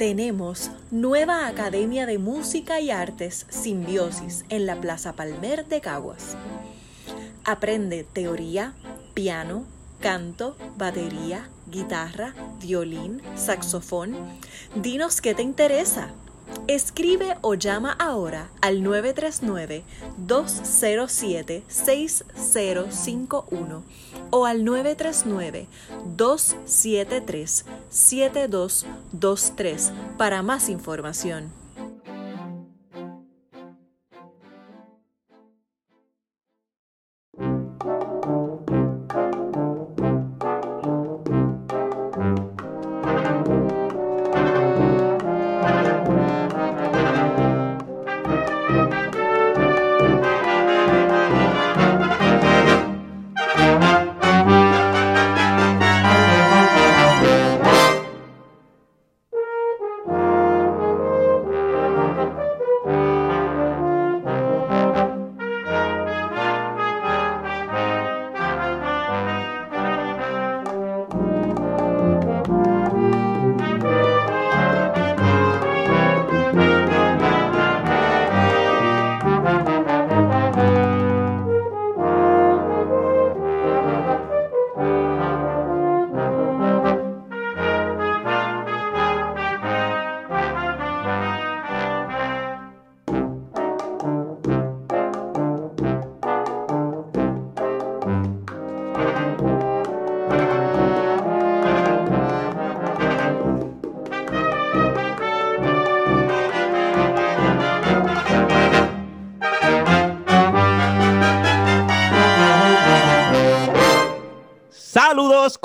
tenemos nueva Academia de Música y Artes Simbiosis en la Plaza Palmer de Caguas. Aprende teoría, piano, canto, batería, guitarra, violín, saxofón. Dinos qué te interesa. Escribe o llama ahora al 939-207-6051 o al 939-273-7223 para más información.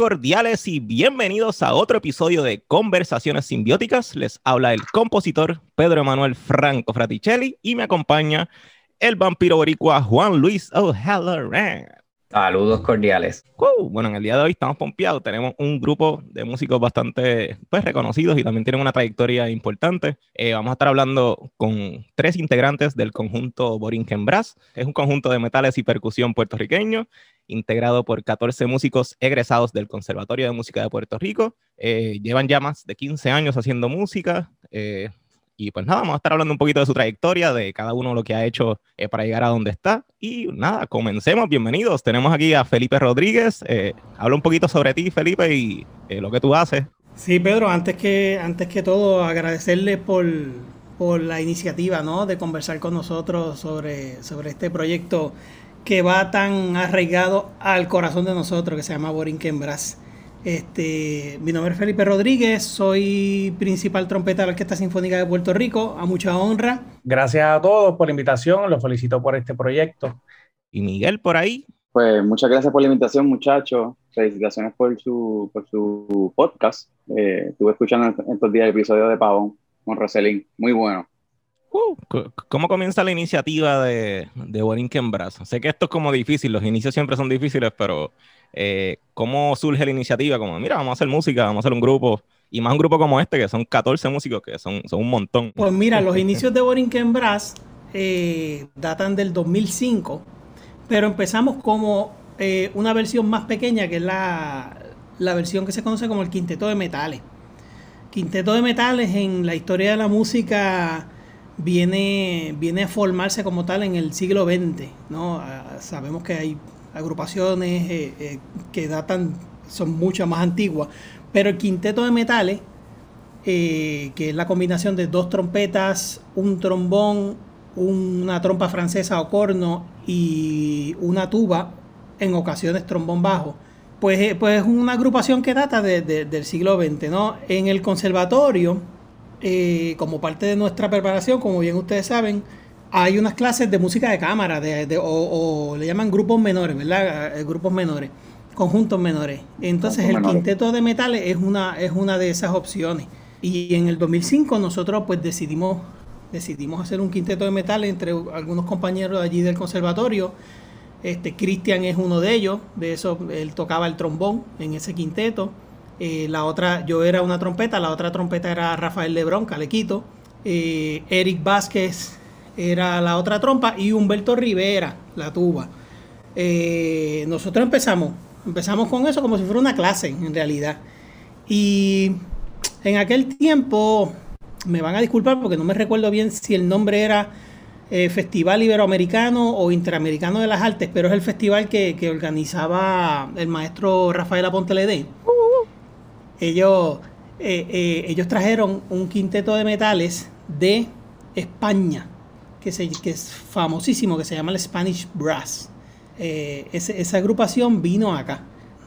Cordiales y bienvenidos a otro episodio de Conversaciones Simbióticas. Les habla el compositor Pedro Emanuel Franco Fraticelli y me acompaña el vampiro boricua Juan Luis O'Halloran. Saludos cordiales. bueno, en el día de hoy estamos pompeados. Tenemos un grupo de músicos bastante pues, reconocidos y también tienen una trayectoria importante. Eh, vamos a estar hablando con tres integrantes del conjunto Borinquen Brass. Es un conjunto de metales y percusión puertorriqueño integrado por 14 músicos egresados del Conservatorio de Música de Puerto Rico. Eh, llevan ya más de 15 años haciendo música. Eh, y pues nada, vamos a estar hablando un poquito de su trayectoria, de cada uno lo que ha hecho eh, para llegar a donde está. Y nada, comencemos. Bienvenidos. Tenemos aquí a Felipe Rodríguez. habla un poquito sobre ti, Felipe, y lo que tú haces. Sí, Pedro, antes que, antes que todo, agradecerle por, por la iniciativa ¿no? de conversar con nosotros sobre, sobre este proyecto que va tan arraigado al corazón de nosotros, que se llama Borinquen Brass. Este, mi nombre es Felipe Rodríguez, soy principal trompeta de la Orquesta Sinfónica de Puerto Rico, a mucha honra. Gracias a todos por la invitación, los felicito por este proyecto. ¿Y Miguel por ahí? Pues muchas gracias por la invitación, muchachos. Felicitaciones por su, por su podcast. Eh, estuve escuchando estos días el episodio de Pavón con Roselín. Muy bueno. Uh, ¿Cómo comienza la iniciativa de, de Borinquen Brass? Sé que esto es como difícil, los inicios siempre son difíciles, pero eh, ¿cómo surge la iniciativa? Como, mira, vamos a hacer música, vamos a hacer un grupo, y más un grupo como este, que son 14 músicos, que son, un montón. Pues mira, los inicios de Borinquen Brass eh, datan del 2005, pero empezamos como eh, una versión más pequeña, que es la versión que se conoce como el Quinteto de Metales. Quinteto de Metales en la historia de la música viene, viene a formarse como tal en el siglo XX. ¿no? Sabemos que hay agrupaciones eh, eh, que datan, son mucho más antiguas, pero el quinteto de metales, eh, que es la combinación de dos trompetas, un trombón, una trompa francesa o corno y una tuba, en ocasiones trombón bajo, pues, pues es una agrupación que data del siglo XX. ¿no? En el conservatorio, eh, como parte de nuestra preparación, como bien ustedes saben, hay unas clases de música de cámara, de, o, le llaman grupos menores, ¿verdad? Eh, grupos menores, conjuntos menores. Entonces el quinteto de metales es una, es una de esas opciones. Y en el 2005 nosotros pues decidimos, decidimos hacer un quinteto de metales entre algunos compañeros allí del conservatorio. Este, Cristian es uno de ellos, de eso él tocaba el trombón en ese quinteto. Eh, la otra, yo era una trompeta, la otra trompeta era Rafael Lebrón, Calequito. Eh, Eric Vázquez era la otra trompa y Humberto Rivera, la tuba. Eh, nosotros empezamos, empezamos con eso como si fuera una clase en realidad. Y en aquel tiempo me van a disculpar porque no me recuerdo bien si el nombre era Festival Iberoamericano o Interamericano de las Artes, pero es el festival que, organizaba el maestro Rafael Aponte Ellos, eh, eh, ellos trajeron un quinteto de metales de España, que, que es famosísimo, que se llama el Spanish Brass. esa agrupación vino acá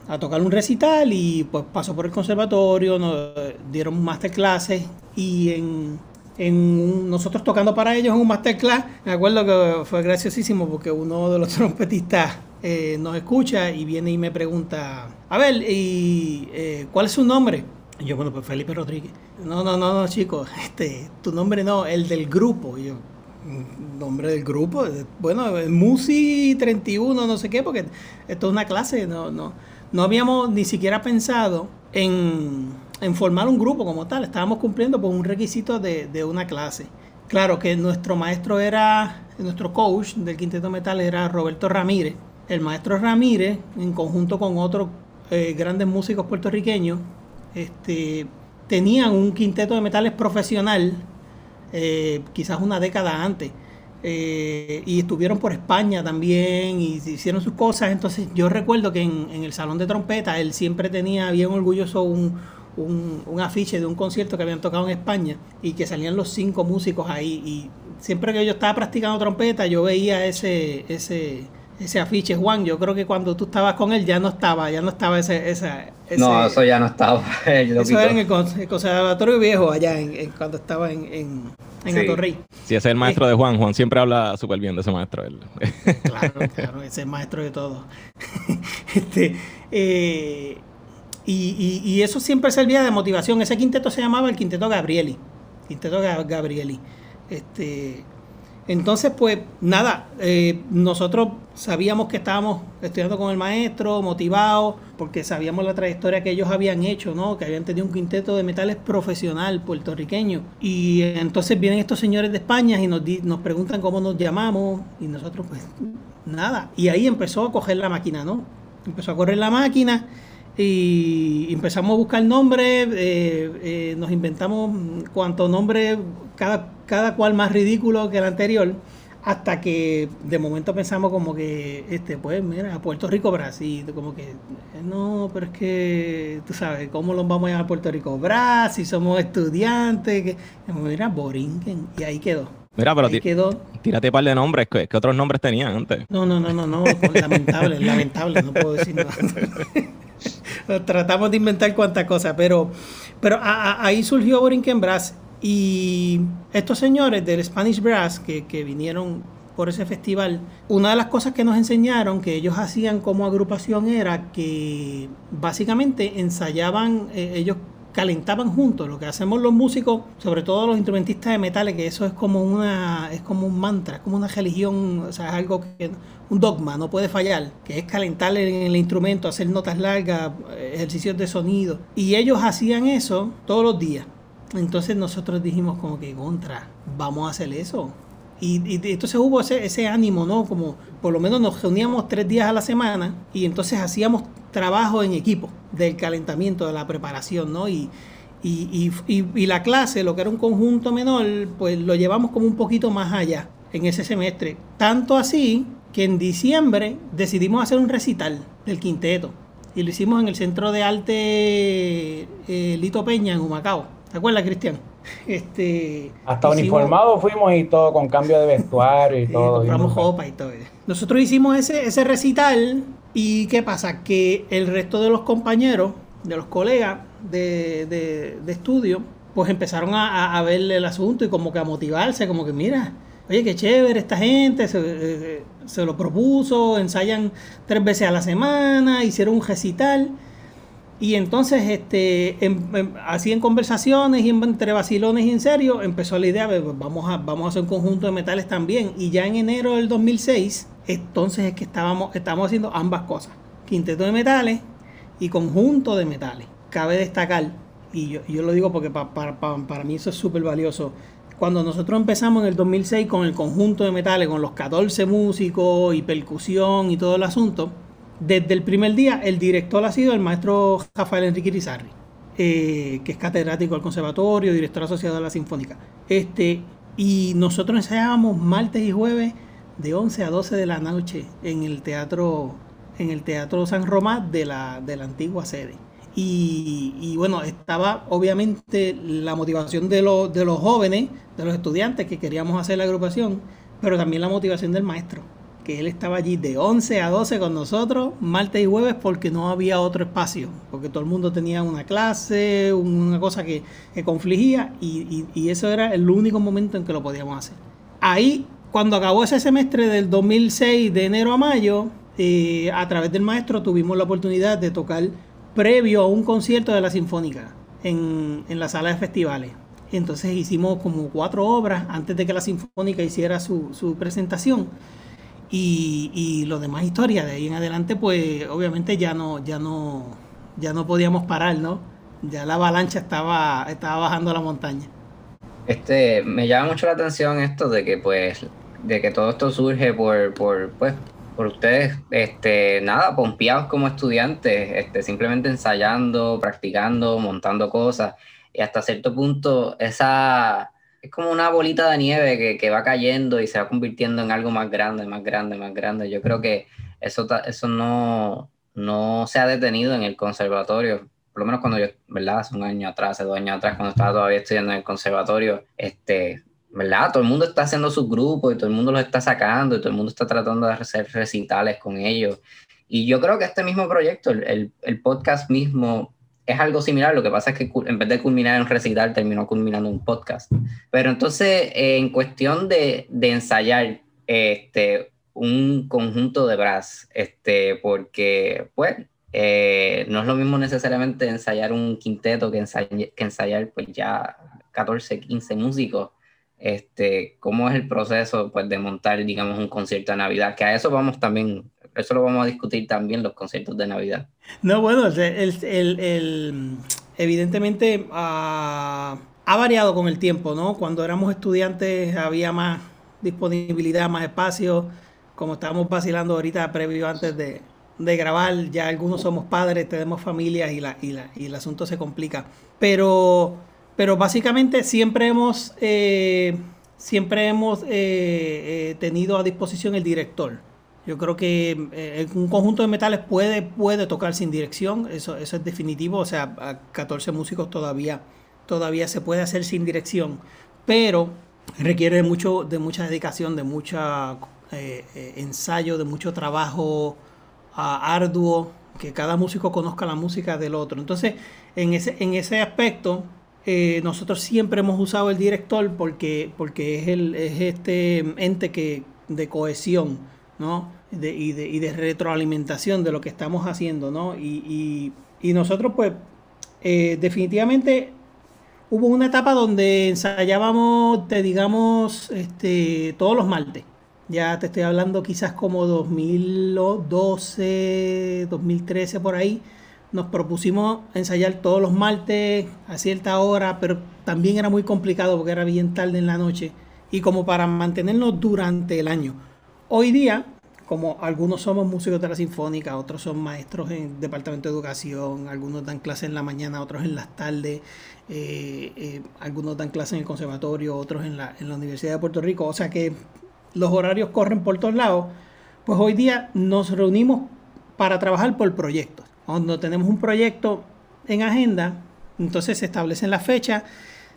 a tocar un recital y pues pasó por el conservatorio, nos dieron masterclasses y en, en nosotros tocando para ellos en un masterclass, me acuerdo que fue graciosísimo porque uno de los trompetistas eh, nos escucha y viene y me pregunta, a ver, ¿y eh, cuál es su nombre? Y yo, bueno, pues Felipe Rodríguez. No, no, no, no, chicos, este, tu nombre no, el del grupo. Y yo, mm, nombre del grupo, bueno, Musi 31, no sé qué, porque esto es una clase, no, no no habíamos ni siquiera pensado en, formar un grupo como tal, estábamos cumpliendo con un requisito de, una clase. Claro que nuestro maestro era, nuestro coach del Quinteto Metal era Roberto Ramírez. El maestro Ramírez, en conjunto con otros eh, grandes músicos puertorriqueños, este, tenían un quinteto de metales profesional, eh, quizás una década antes. Eh, y estuvieron por España también y hicieron sus cosas. Entonces yo recuerdo que en, el salón de trompeta él siempre tenía bien orgulloso un, un, afiche de un concierto que habían tocado en España y que salían los cinco músicos ahí. Y siempre que yo estaba practicando trompeta yo veía ese, ese, ese afiche. Juan, yo creo que cuando tú estabas con él ya no estaba, ya no estaba ese... ese, no, eso ya no estaba. eso era en el, conservatorio viejo allá, en, cuando estaba en en sí. Atorrey. Sí, ese es el maestro de Juan. Juan siempre habla súper bien de ese maestro. claro, claro, ese es el maestro de todo. este, eh, y, y, eso siempre servía de motivación. Ese quinteto se llamaba el Quinteto Gabrieli. Quinteto Gabrieli. Este, entonces, pues nada, eh, nosotros sabíamos que estábamos estudiando con el maestro, motivados, porque sabíamos la trayectoria que ellos habían hecho, ¿no? Que habían tenido un quinteto de metales profesional puertorriqueño. Y entonces vienen estos señores de España y nos, nos preguntan cómo nos llamamos y nosotros, pues nada. Y ahí empezó a coger la máquina, ¿no? Empezó a correr la máquina y empezamos a buscar nombres, eh, eh, nos inventamos cuantos nombres, cada, cada cual más ridículo que el anterior, hasta que de momento pensamos como que, este, pues mira, Puerto Rico, Brasil, como que, no, pero es que, tú sabes, ¿cómo los vamos a llamar a Puerto Rico? Brasil, somos estudiantes, que, mira, Borinquen, y ahí quedó. Mira, pero quedó. tírate un par de nombres. ¿Qué, otros nombres tenían antes? No, no, no, no, no. Lamentable, lamentable. No puedo decir nada. Tratamos de inventar cuantas cosas, pero, pero ahí surgió Borinquen Brass y estos señores del Spanish Brass que, que vinieron por ese festival, una de las cosas que nos enseñaron que ellos hacían como agrupación era que básicamente ensayaban, eh, ellos calentaban juntos, lo que hacemos los músicos, sobre todo los instrumentistas de metales, que eso es como una es como un mantra, es como una religión, o sea, es algo que un dogma, no puede fallar, que es calentar en el instrumento, hacer notas largas, ejercicios de sonido. Y ellos hacían eso todos los días. Entonces nosotros dijimos como que contra, vamos a hacer eso. Y, y, entonces hubo ese, ánimo, ¿no? Como por lo menos nos reuníamos tres días a la semana y entonces hacíamos trabajo en equipo del calentamiento, de la preparación, ¿no? Y, y, y, la clase, lo que era un conjunto menor, pues lo llevamos como un poquito más allá en ese semestre. Tanto así que en diciembre decidimos hacer un recital del quinteto y lo hicimos en el Centro de Arte eh, Lito Peña en Humacao. ¿Te acuerdas, Cristian? Este, Hasta uniformados fuimos y todo, con cambio de vestuario y todo. compramos ropa y todo. Nosotros hicimos ese, ese recital y ¿qué pasa? Que el resto de los compañeros, de los colegas de, de, estudio, pues empezaron a, a, ver el asunto y como que a motivarse, como que mira, oye, qué chévere esta gente, se, eh, se, lo propuso, ensayan tres veces a la semana, hicieron un recital. Y entonces, este, así en conversaciones y entre vacilones y en serio, empezó la idea de pues, vamos a, vamos a hacer un conjunto de metales también. Y ya en enero del 2006, entonces es que estábamos, estábamos haciendo ambas cosas. Quinteto de metales y conjunto de metales. Cabe destacar, y yo, yo lo digo porque para mí eso es súper valioso, cuando nosotros empezamos en el 2006 con el conjunto de metales, con los 14 músicos y percusión y todo el asunto, desde el primer día, el director ha sido el maestro Rafael Enrique Irizarri. eh, que es catedrático del conservatorio, director asociado de la Sinfónica. Este, y nosotros ensayábamos martes y jueves de 11 a 12 de la noche en el teatro, en el teatro San Román de la, de la antigua sede. Y, bueno, estaba obviamente la motivación de, de los jóvenes, de los estudiantes que queríamos hacer la agrupación, pero también la motivación del maestro que él estaba allí de 11 a 12 con nosotros, martes y jueves, porque no había otro espacio, porque todo el mundo tenía una clase, una cosa que, que confligía, y, y, eso era el único momento en que lo podíamos hacer. Ahí, cuando acabó ese semestre del 2006, de enero a mayo, eh, a través del maestro tuvimos la oportunidad de tocar previo a un concierto de la Sinfónica en, en la sala de festivales. Entonces hicimos como cuatro obras antes de que la Sinfónica hiciera su, su presentación y, y lo demás historia de ahí en adelante pues obviamente ya no ya no ya no podíamos parar no ya la avalancha estaba estaba bajando la montaña. Este me llama mucho la atención esto de que pues de que todo esto surge por por pues por ustedes este nada pompeados como estudiantes este simplemente ensayando practicando montando cosas. Y hasta cierto punto esa es como una bolita de nieve que, va cayendo y se va convirtiendo en algo más grande, más grande, más grande. Yo creo que eso, eso no, no se ha detenido en el conservatorio. Por lo menos cuando yo, ¿verdad? Hace un año atrás, hace dos años atrás, cuando estaba todavía estudiando en el conservatorio, este, ¿verdad? Todo el mundo está haciendo sus grupos y todo el mundo los está sacando y todo el mundo está tratando de hacer recitales con ellos. Y yo creo que este mismo proyecto, el, el podcast mismo, es algo similar, lo que pasa es que en vez de culminar en un recital, terminó culminando un podcast. Pero entonces, en cuestión de, de, ensayar este, un conjunto de brass, este, porque, pues, eh, no es lo mismo necesariamente ensayar un quinteto que, ensayar, que ensayar pues ya 14, 15 músicos. Este, ¿Cómo es el proceso pues, de montar, digamos, un concierto de Navidad? Que a eso vamos también eso lo vamos a discutir también los conciertos de Navidad. No, bueno, el, evidentemente ah, ha variado con el tiempo, ¿no? Cuando éramos estudiantes había más disponibilidad, más espacio. Como estábamos vacilando ahorita previo antes de, grabar, ya algunos somos padres, tenemos familias y, la, y, el asunto se complica. Pero, pero básicamente siempre hemos, eh, siempre hemos eh, eh, tenido a disposición el director. Yo creo que eh, un conjunto de metales puede, puede tocar sin dirección, eso, eso es definitivo, o sea, a 14 músicos todavía, todavía se puede hacer sin dirección, pero requiere de, mucho, de mucha dedicación, de mucho eh, eh, ensayo, de mucho trabajo ah, arduo, que cada músico conozca la música del otro. Entonces, en ese, en ese aspecto, nosotros siempre hemos usado el director porque, porque es, el, es este ente que, de cohesión, ¿no? Y, de, retroalimentación de lo que estamos haciendo, ¿no? Y, nosotros, pues, eh, definitivamente hubo una etapa donde ensayábamos, te digamos, este, todos los martes. Ya te estoy hablando quizás como 2012, 2013 por ahí. Nos propusimos ensayar todos los martes a cierta hora, pero también era muy complicado porque era bien tarde en la noche y como para mantenernos durante el año. Hoy día como algunos somos músicos de la sinfónica, otros son maestros en el departamento de educación, algunos dan clases en la mañana, otros en las tardes, eh, eh, algunos dan clases en el conservatorio, otros en la, en la Universidad de Puerto Rico, o sea que los horarios corren por todos lados, pues hoy día nos reunimos para trabajar por proyectos. Cuando tenemos un proyecto en agenda, entonces se establecen las fechas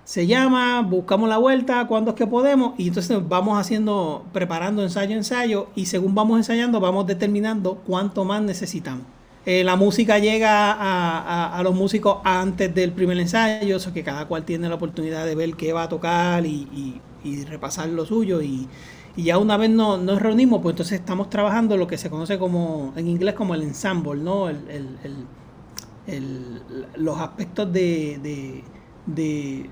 se llama, buscamos la vuelta, cuándo es que podemos, y entonces vamos haciendo, preparando ensayo, ensayo, y según vamos ensayando, vamos determinando cuánto más necesitamos. Eh, la música llega a, los músicos antes del primer ensayo, eso que cada cual tiene la oportunidad de ver qué va a tocar y, repasar lo suyo. Y, ya una vez nos, reunimos, pues entonces estamos trabajando lo que se conoce como, en inglés como el ensemble, ¿no? los aspectos de de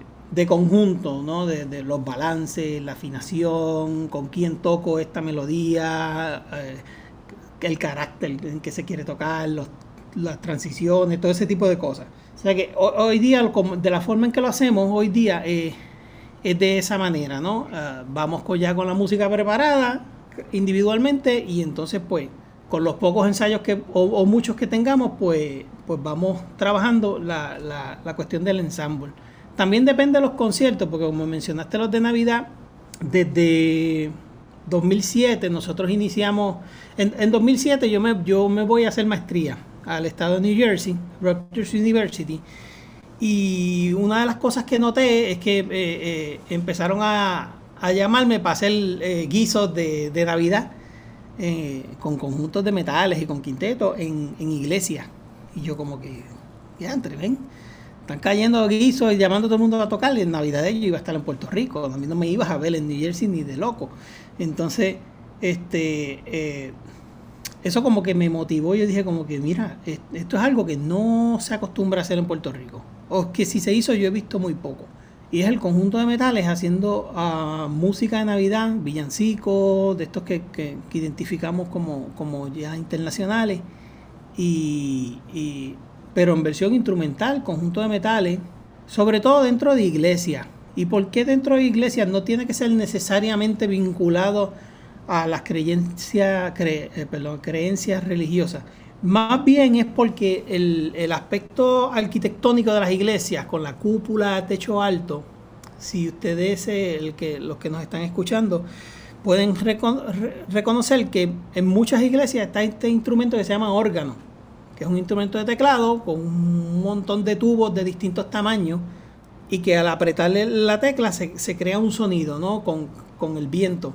conjunto, ¿no? De, los balances, la afinación, con quién toco esta melodía, eh, el carácter en que se quiere tocar, las transiciones, todo ese tipo de cosas. O sea que hoy, día, de la forma en que lo hacemos, hoy día eh, es de esa manera, ¿no? Ah, vamos ya con la música preparada individualmente y entonces pues con los pocos ensayos que, o, muchos que tengamos, pues, pues vamos trabajando la, la, cuestión del ensamble. También depende de los conciertos, porque como mencionaste los de Navidad, desde 2007 nosotros iniciamos, en, en 2007 yo me, yo me voy a hacer maestría al estado de New Jersey, Rutgers University, y una de las cosas que noté es que eh, eh, empezaron a, a, llamarme para hacer eh, guisos de, de Navidad con conjuntos de metales y con quintetos en, en iglesias. Y yo como que, ya están cayendo guisos y llamando a todo el mundo a tocar. En Navidad yo iba a estar en Puerto Rico, a mí no me ibas a ver en New Jersey ni de loco. Entonces, este eso como que me motivó. Yo dije como que, mira, esto es algo que no se acostumbra a hacer en Puerto Rico o que si se hizo yo he visto muy poco. Y es el conjunto de metales haciendo uh, música de Navidad, villancicos, de estos que, que, identificamos como, como, ya internacionales, y, pero en versión instrumental, conjunto de metales, sobre todo dentro de iglesias. ¿Y por qué dentro de iglesias no tiene que ser necesariamente vinculado a las creencias, eh, religiosas? Más bien es porque el, aspecto arquitectónico de las iglesias, con la cúpula, techo alto, si ustedes, el que, los que nos están escuchando, pueden reconocer que en muchas iglesias está este instrumento que se llama órgano, es un instrumento de teclado con un montón de tubos de distintos tamaños y que al apretarle la tecla se, crea un sonido ¿no? con, el viento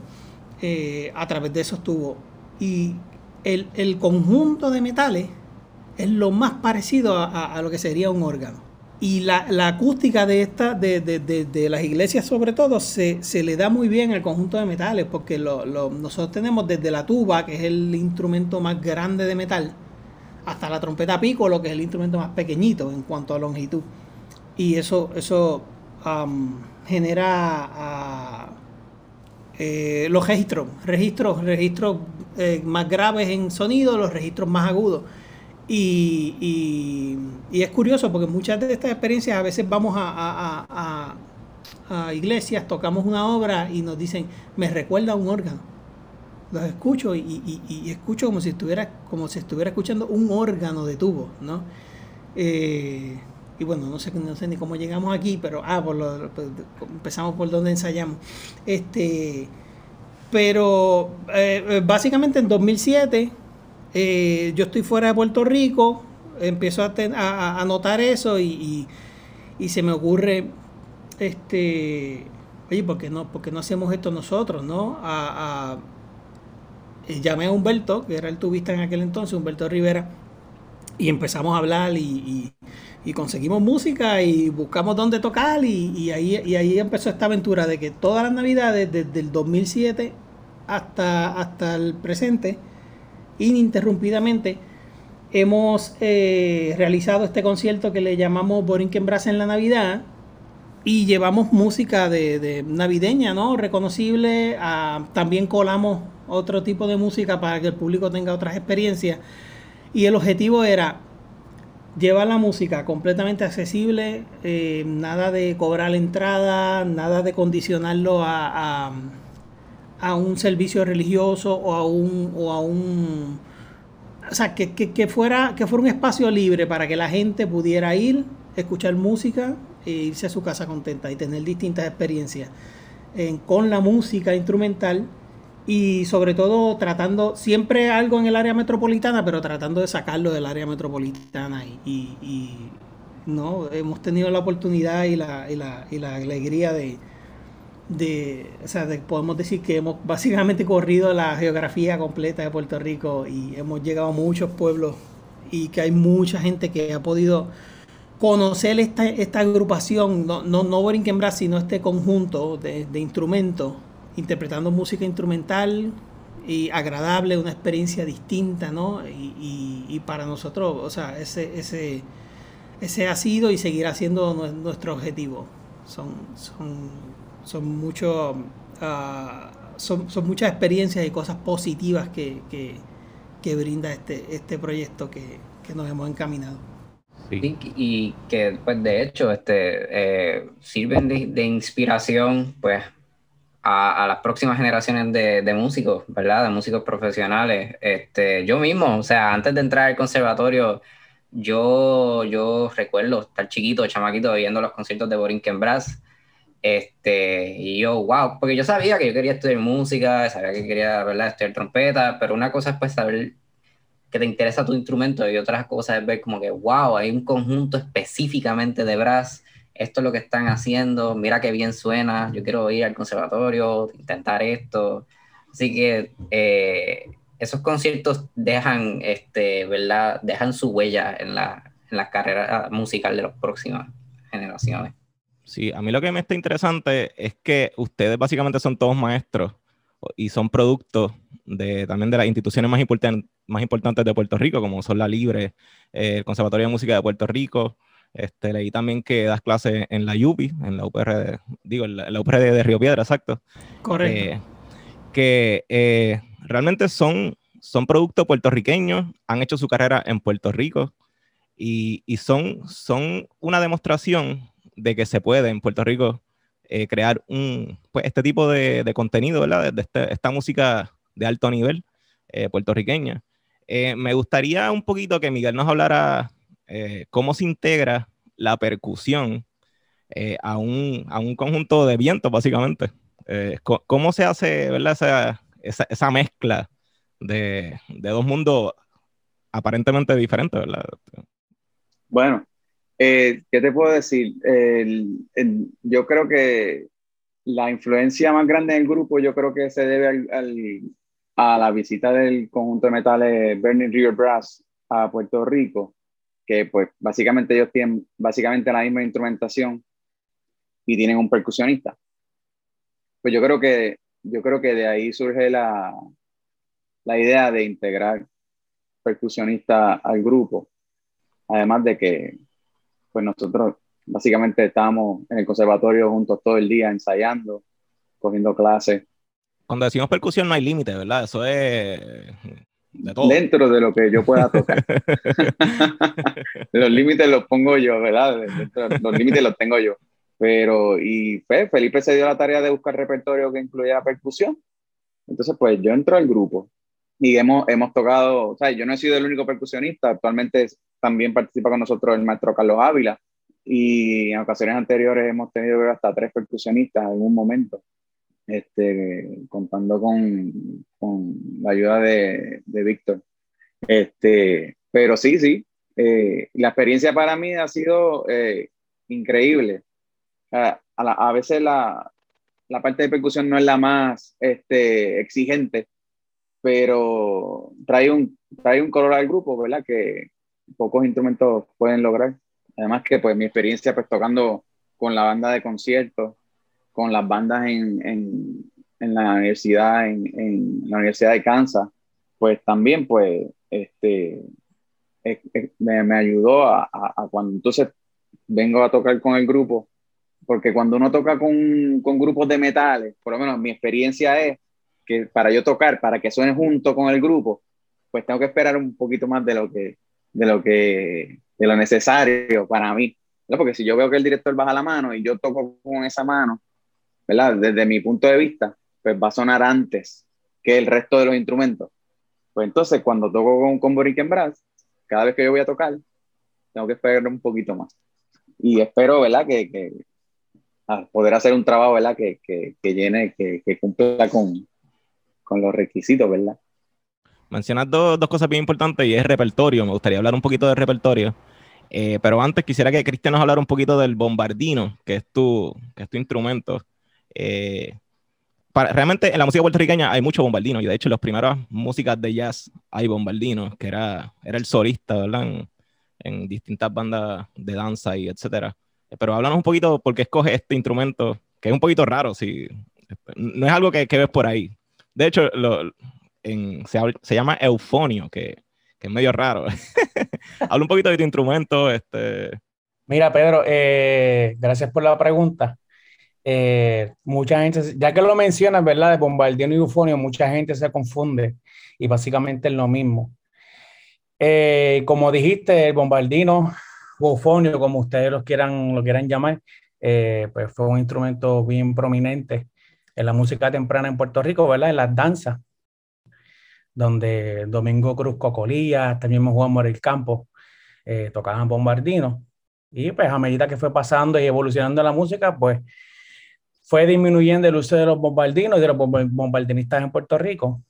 eh, a través de esos tubos. Y el, conjunto de metales es lo más parecido a, lo que sería un órgano. Y la, acústica de, esta, de, las iglesias sobre todo se, le da muy bien al conjunto de metales porque nosotros tenemos desde la tuba, que es el instrumento más grande de metal, hasta la trompeta piccolo, que es el instrumento más pequeñito en cuanto a longitud. Y eso, eso genera ah, eh, los registros, registros, registros eh, más graves en sonido, los registros más agudos. Y, es curioso porque muchas de estas experiencias a veces vamos a, iglesias, tocamos una obra y nos dicen, me recuerda un órgano. Los escucho y, escucho como si estuviera como si estuviera escuchando un órgano de tubo, ¿no? Eh, y bueno, no sé, ni cómo llegamos aquí, pero ah, por lo, pues, empezamos por donde ensayamos. Este, pero eh, básicamente en 2007 eh, yo estoy fuera de Puerto Rico, empiezo a, a, notar eso y, se me ocurre, este, oye, ¿por qué no, porque no hacemos esto nosotros, no? Llamé a Humberto, que era el tubista en aquel entonces, Humberto Rivera, y empezamos a hablar y y conseguimos música y buscamos dónde tocar y, ahí, y ahí empezó esta aventura de que todas las navidades desde el 2007 hasta, hasta el presente, ininterrumpidamente, hemos eh, realizado este concierto que le llamamos Borinquen Brass en la Navidad y llevamos música de, navideña, ¿no? Reconocible, también colamos otro tipo de música para que el público tenga otras experiencias. Y el objetivo era lleva la música completamente accesible, eh, nada de cobrar la entrada, nada de condicionarlo a, a, un servicio religioso o a un... O a un o sea, que, que, fuera, que fuera un espacio libre para que la gente pudiera ir, escuchar música e irse a su casa contenta y tener distintas experiencias con la música instrumental y sobre todo tratando siempre algo en el área metropolitana, pero tratando de sacarlo del área metropolitana y, no hemos tenido la oportunidad y la, y la, y la alegría de, de, o sea, podemos decir que hemos básicamente corrido la geografía completa de Puerto Rico y hemos llegado a muchos pueblos y que hay mucha gente que ha podido conocer esta, esta agrupación, no, no, no Borinquen Brass, sino este conjunto de instrumentos interpretando música instrumental y agradable, una experiencia distinta, ¿no? Y, y, para nosotros, o sea, ese, ese, ese ha sido y seguirá siendo nuestro objetivo. Son, son, son, mucho, ah, son, son, muchas experiencias y cosas positivas que, que, que brinda este, este proyecto que, que nos hemos encaminado. Sí. Y, que pues de hecho este, eh, sirven de, de, inspiración pues a, las próximas generaciones de, de, músicos, ¿verdad? De músicos profesionales. Este, yo mismo, o sea, antes de entrar al conservatorio, yo, yo recuerdo estar chiquito, chamaquito, viendo los conciertos de Borinquen Brass. Este, y yo, wow, porque yo sabía que yo quería estudiar música, sabía que quería, ¿verdad?, estudiar trompeta, pero una cosa es pues saber que te interesa tu instrumento y otras cosas es ver como que, wow, hay un conjunto específicamente de brass, esto es lo que están haciendo, mira qué bien suena, yo quiero ir al conservatorio, intentar esto. Así que eh, esos conciertos dejan, este, ¿verdad? Dejan su huella en la, en la carrera musical de las próximas generaciones. Sí, a mí lo que me está interesante es que ustedes básicamente son todos maestros y son productos de, también de las instituciones más, más importantes de Puerto Rico, como son la Libre, eh, el Conservatorio de Música de Puerto Rico. Este, leí también que das clases en la UPI, en la UPR, digo, en la, UPR de, Río Piedra, exacto. Correcto. Eh, que eh, realmente son, son productos puertorriqueños, han hecho su carrera en Puerto Rico y, y son, son una demostración de que se puede en Puerto Rico eh, crear un, pues, este tipo de, de contenido, ¿verdad? De, este, esta música de alto nivel puertorriqueña. Me gustaría un poquito que Miguel nos hablara cómo se integra la percusión a, un, a, un, conjunto de vientos, básicamente. ¿Cómo se hace, ¿verdad? Esa, esa, esa mezcla de, de dos mundos aparentemente diferentes, ¿verdad? Bueno, eh, ¿Qué te puedo decir? yo creo que la influencia más grande del grupo, yo creo que se debe a la visita del conjunto de metales Burning River Brass a Puerto Rico, que pues básicamente ellos tienen básicamente la misma instrumentación y tienen un percusionista. Pues yo creo que, yo creo que de ahí surge la, la idea de integrar percusionista al grupo. Además de que pues nosotros básicamente estábamos en el conservatorio juntos todo el día ensayando, cogiendo clases. Cuando decimos percusión no hay límite, ¿verdad? Eso es de todo. Dentro de lo que yo pueda tocar. los límites los pongo yo, ¿verdad? los límites los tengo yo. Pero, y pues, Felipe se dio la tarea de buscar repertorio que incluya percusión. Entonces, pues yo entro al grupo y hemos, hemos tocado, o sea, yo no he sido el único percusionista, actualmente también participa con nosotros el maestro Carlos Ávila y en ocasiones anteriores hemos tenido hasta tres percusionistas en algún momento, este, contando con, con la ayuda de, de Víctor. Este, pero sí, sí, eh, la experiencia para mí ha sido eh, increíble. A, a, veces la, la, parte de percusión no es la más este, exigente, pero trae un, trae un color al grupo, ¿verdad? Que pocos instrumentos pueden lograr. Además que pues mi experiencia pues tocando con la banda de conciertos, con las bandas en, en, en la universidad, en, en, la Universidad de Kansas, pues también pues este, me, me, ayudó a, a, cuando entonces vengo a tocar con el grupo, porque cuando uno toca con, con grupos de metales, por lo menos mi experiencia es que para yo tocar, para que suene junto con el grupo, pues tengo que esperar un poquito más de lo que, de lo que, de lo necesario para mí. Porque si yo veo que el director baja la mano y yo toco con esa mano, ¿verdad? Desde mi punto de vista, pues va a sonar antes que el resto de los instrumentos. Pues entonces, cuando toco con, con Boriken Brass, cada vez que yo voy a tocar, tengo que esperar un poquito más. Y espero, ¿verdad? Que, que poder hacer un trabajo, ¿verdad? Que, que, que llene, que, que cumpla con, con los requisitos, ¿verdad? Mencionas dos, dos, cosas bien importantes y es repertorio. Me gustaría hablar un poquito de repertorio. Eh, pero antes quisiera que Cristian nos hablara un poquito del bombardino, que es tu, que es tu instrumento. Eh, para, realmente en la música puertorriqueña hay mucho bombardino y de hecho en las primeras músicas de jazz hay bombardino, que era, era el solista, ¿verdad? En, en distintas bandas de danza y etcétera. Pero háblanos un poquito por qué escoges este instrumento, que es un poquito raro, si, no es algo que, que ves por ahí. De hecho, lo, en, se, se, llama eufonio, que, que, es medio raro. Habla un poquito de tu instrumento. Este... Mira, Pedro, eh, gracias por la pregunta. Eh, mucha gente, ya que lo mencionas, ¿verdad? De bombardino y eufonio, mucha gente se confunde y básicamente es lo mismo. Eh, como dijiste, el bombardino o eufonio, como ustedes lo quieran, lo quieran llamar, pues fue un instrumento bien prominente en la música temprana en Puerto Rico, ¿verdad? En las danzas, donde Domingo Cruz Cocolía, también Juan Morel Campo eh, tocaban bombardino. Y pues a medida que fue pasando y evolucionando la música, pues fue disminuyendo el uso de los bombardinos y de los bombardinistas en Puerto Rico.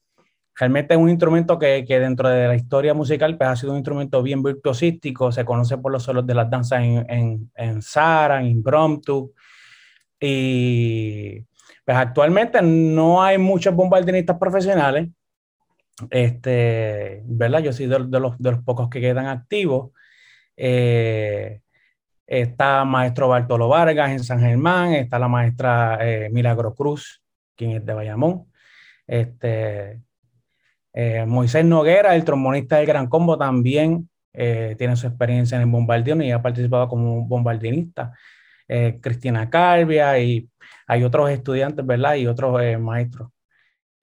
Realmente es un instrumento que, que, dentro de la historia musical pues, ha sido un instrumento bien virtuosístico, se conoce por los solos de las danzas en, en, en Sara, en Impromptu. Y pues actualmente no hay muchos bombardinistas profesionales, este, ¿verdad? Yo soy de, los, de los pocos que quedan activos. Eh, está maestro Bartolo Vargas en San Germán, está la maestra eh, Milagro Cruz, quien es de Bayamón. Este, eh, Moisés Noguera, el trombonista del Gran Combo, también eh, tiene su experiencia en el bombardino y ha participado como bombardinista. Cristina Calvia y hay otros estudiantes, ¿verdad? Y otros maestros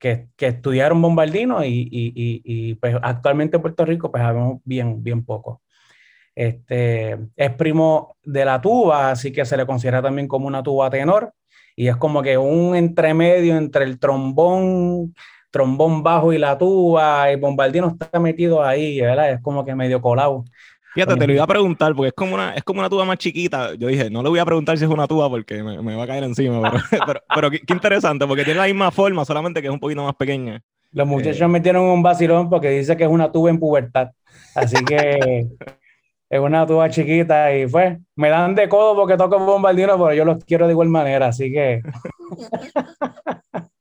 que, que, estudiaron bombardino y, y, y, pues actualmente en Puerto Rico pues sabemos bien, bien poco. Este, es primo de la tuba, así que se le considera también como una tuba tenor y es como que un entremedio entre el trombón, trombón bajo y la tuba, el bombardino está metido ahí, ¿verdad? Es como que medio colado. Fíjate, te lo iba a preguntar porque es como una, es como una tuba más chiquita. Yo dije, no le voy a preguntar si es una tuba porque me, va a caer encima, pero, pero, qué, interesante porque tiene la misma forma, solamente que es un poquito más pequeña. Los muchachos eh, metieron un vacilón porque dice que es una tuba en pubertad. Así que es una tuba chiquita y pues me dan de codo porque toco bombardino, pero yo los quiero de igual manera, así que...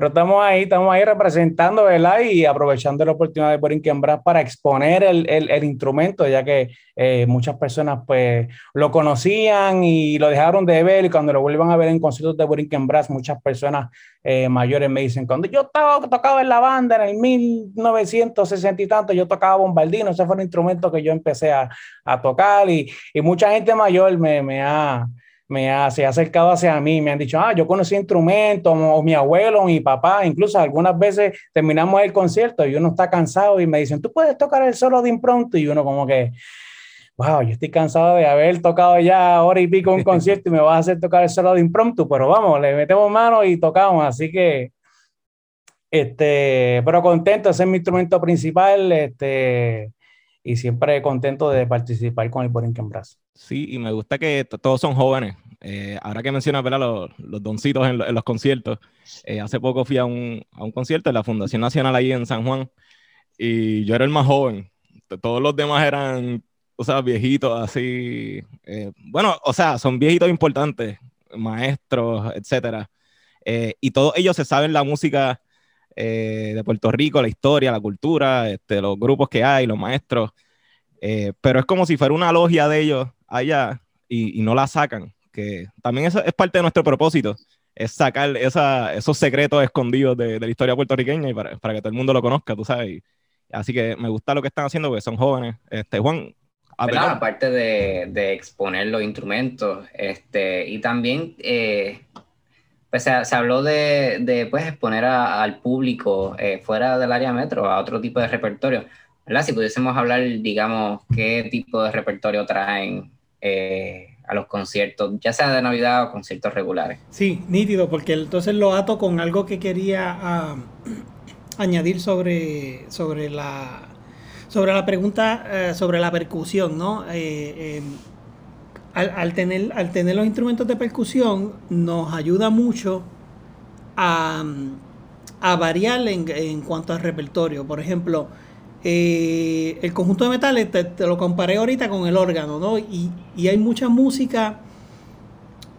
Pero estamos ahí, estamos ahí representando, ¿verdad? Y aprovechando la oportunidad de Borinquen Brass para exponer el, el, instrumento, ya que eh, muchas personas pues lo conocían y lo dejaron de ver. Y cuando lo vuelvan a ver en conciertos de Borinquen Brass, muchas personas eh, mayores me dicen, cuando yo estaba, tocaba en la banda en el 1960 y tanto, yo tocaba bombardino, ese fue el instrumento que yo empecé a, a tocar. Y, y, mucha gente mayor me, me ha me ha, se ha acercado hacia mí, me han dicho, ah, yo conocí instrumentos, o, mi abuelo, o mi papá, incluso algunas veces terminamos el concierto y uno está cansado y me dicen, tú puedes tocar el solo de impronto y uno como que, wow, yo estoy cansado de haber tocado ya hora y pico un concierto y me vas a hacer tocar el solo de impromptu, pero vamos, le metemos mano y tocamos, así que, este, pero contento, ese es mi instrumento principal, este, y siempre contento de participar con el Borinquen Brass. Sí, y me gusta que todos son jóvenes. Eh, ahora que mencionas los, los doncitos en, los conciertos, eh, hace poco fui a un, a un, concierto de la Fundación Nacional ahí en San Juan y yo era el más joven. Todos los demás eran, o sea, viejitos así. Eh, bueno, o sea, son viejitos importantes, maestros, etcétera. y todos ellos se saben la música de Puerto Rico, la historia, la cultura, este, los grupos que hay, los maestros. pero es como si fuera una logia de ellos allá y, no la sacan, que también eso es parte de nuestro propósito, es sacar esa, esos secretos escondidos de, de, la historia puertorriqueña y para, para, que todo el mundo lo conozca, tú sabes. así que me gusta lo que están haciendo porque son jóvenes. Este, Juan. Aparte de, de, exponer los instrumentos, este, y también eh, pues se, habló de, de pues, exponer al público eh, fuera del área metro a otro tipo de repertorio. ¿verdad? Si pudiésemos hablar, digamos, qué tipo de repertorio traen eh, a los conciertos, ya sea de Navidad o conciertos regulares. Sí, nítido, porque entonces lo ato con algo que quería ah, añadir sobre, sobre, la, sobre la pregunta eh, sobre la percusión, ¿no? Eh, em, al, tener, al tener los instrumentos de percusión nos ayuda mucho a, a variar en, en cuanto al repertorio. Por ejemplo, eh, el conjunto de metales, te, lo comparé ahorita con el órgano, ¿no? Y, hay mucha música,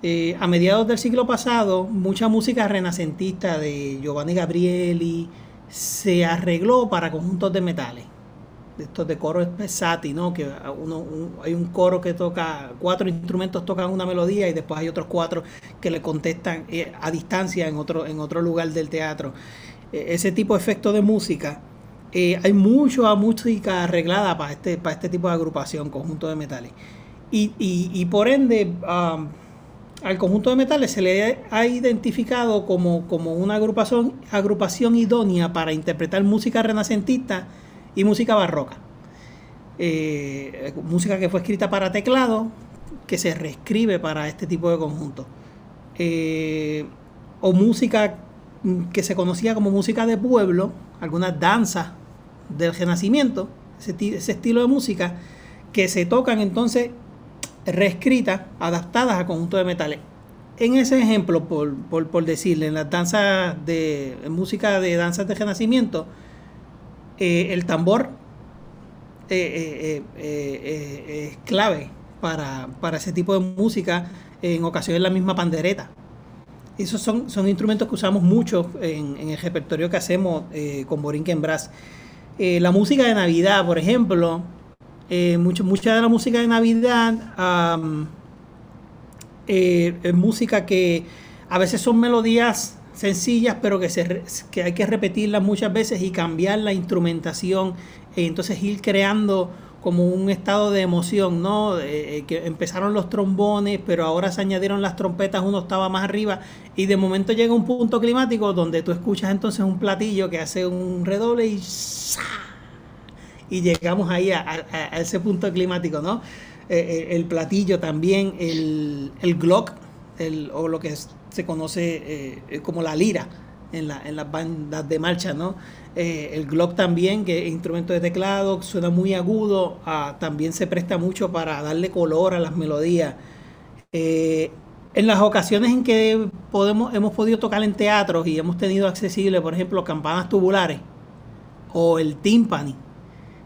eh, a mediados del siglo pasado, mucha música renacentista de Giovanni Gabrieli se arregló para conjuntos de metales. Estos de coro pesati, ¿no? Que uno, hay un coro que toca, cuatro instrumentos tocan una melodía y después hay otros cuatro que le contestan eh, a distancia en otro, en otro lugar del teatro. ese tipo de efecto de música eh, hay mucha música arreglada para este, para este tipo de agrupación, conjunto de metales. Y, por ende, al conjunto de metales se le ha identificado como, como una agrupación, agrupación idónea para interpretar música renacentista y música barroca. Eh, música que fue escrita para teclado, que se reescribe para este tipo de conjunto. Eh, o música que se conocía como música de pueblo, algunas danzas del renacimiento, ese, estilo de música, que se tocan entonces reescritas, adaptadas a conjuntos de metales. En ese ejemplo, por, por, decirle, en las danzas de música de danzas de renacimiento, eh, el tambor eh, eh, es clave para, ese tipo de música, en ocasiones la misma pandereta. Esos son, son instrumentos que usamos mucho en, el repertorio que hacemos con Borinquen Brass. la música de Navidad, por ejemplo, mucho, mucha de la música de Navidad es música que a veces son melodías sencillas, pero que, se, que hay que repetirlas muchas veces y cambiar la instrumentación. y entonces ir creando como un estado de emoción, ¿no? Eh, que empezaron los trombones, pero ahora se añadieron las trompetas, uno estaba más arriba, y de momento llega un punto climático donde tú escuchas entonces un platillo que hace un redoble y y llegamos ahí a, ese punto climático, ¿no? Eh, eh, el platillo también, el, el Glock, el, o lo que se conoce eh, como la lira en, la, las bandas de marcha, ¿no? el Glock también, que es instrumento de teclado, suena muy agudo, ah, también se presta mucho para darle color a las melodías. en las ocasiones en que podemos, hemos podido tocar en teatros y hemos tenido accesible, por ejemplo, campanas tubulares o el timpani,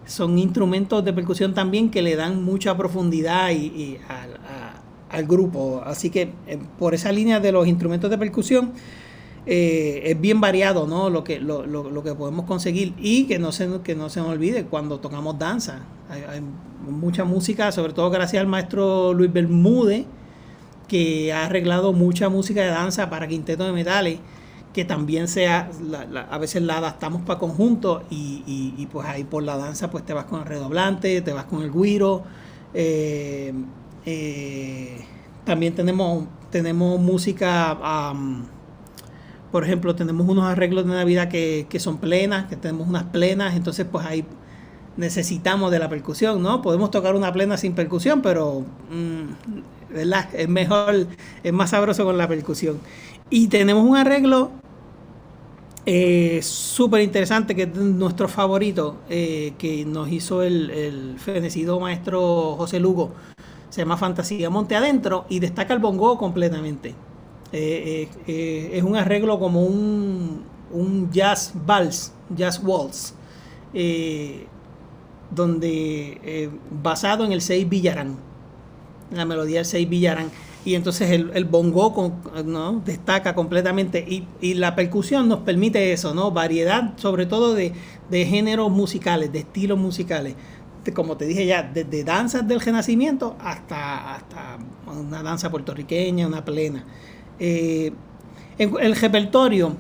son instrumentos de percusión también que le dan mucha profundidad y, al, grupo. Así que eh, por esa línea de los instrumentos de percusión eh, es bien variado ¿no? lo, que, lo, lo, que podemos conseguir y que no, se, que no se nos olvide cuando tocamos danza. Hay, mucha música, sobre todo gracias al maestro Luis Bermúdez, que ha arreglado mucha música de danza para quintetos de metales que también sea, a veces la adaptamos para conjunto y, pues ahí por la danza pues te vas con el redoblante, te vas con el guiro. Eh, eh, también tenemos, tenemos música, por ejemplo, tenemos unos arreglos de Navidad que, son plenas, que tenemos unas plenas, entonces pues ahí necesitamos de la percusión, ¿no? Podemos tocar una plena sin percusión, pero mm, es mejor, es más sabroso con la percusión. Y tenemos un arreglo eh, Súper interesante, que es nuestro favorito, eh, que nos hizo el, fenecido maestro José Lugo. Se llama Fantasía Monte Adentro y destaca el bongo completamente. Eh, eh, es un arreglo como un, un jazz vals, jazz waltz, donde basado en el 6 Villarán, la melodía del 6 Villarán y entonces el, el bongo ¿no? destaca completamente y, la percusión nos permite eso, ¿no? Variedad sobre todo de, géneros musicales, de estilos musicales. Como te dije ya, desde danzas del renacimiento hasta, hasta una danza puertorriqueña, una plena. Eh, en, el repertorio,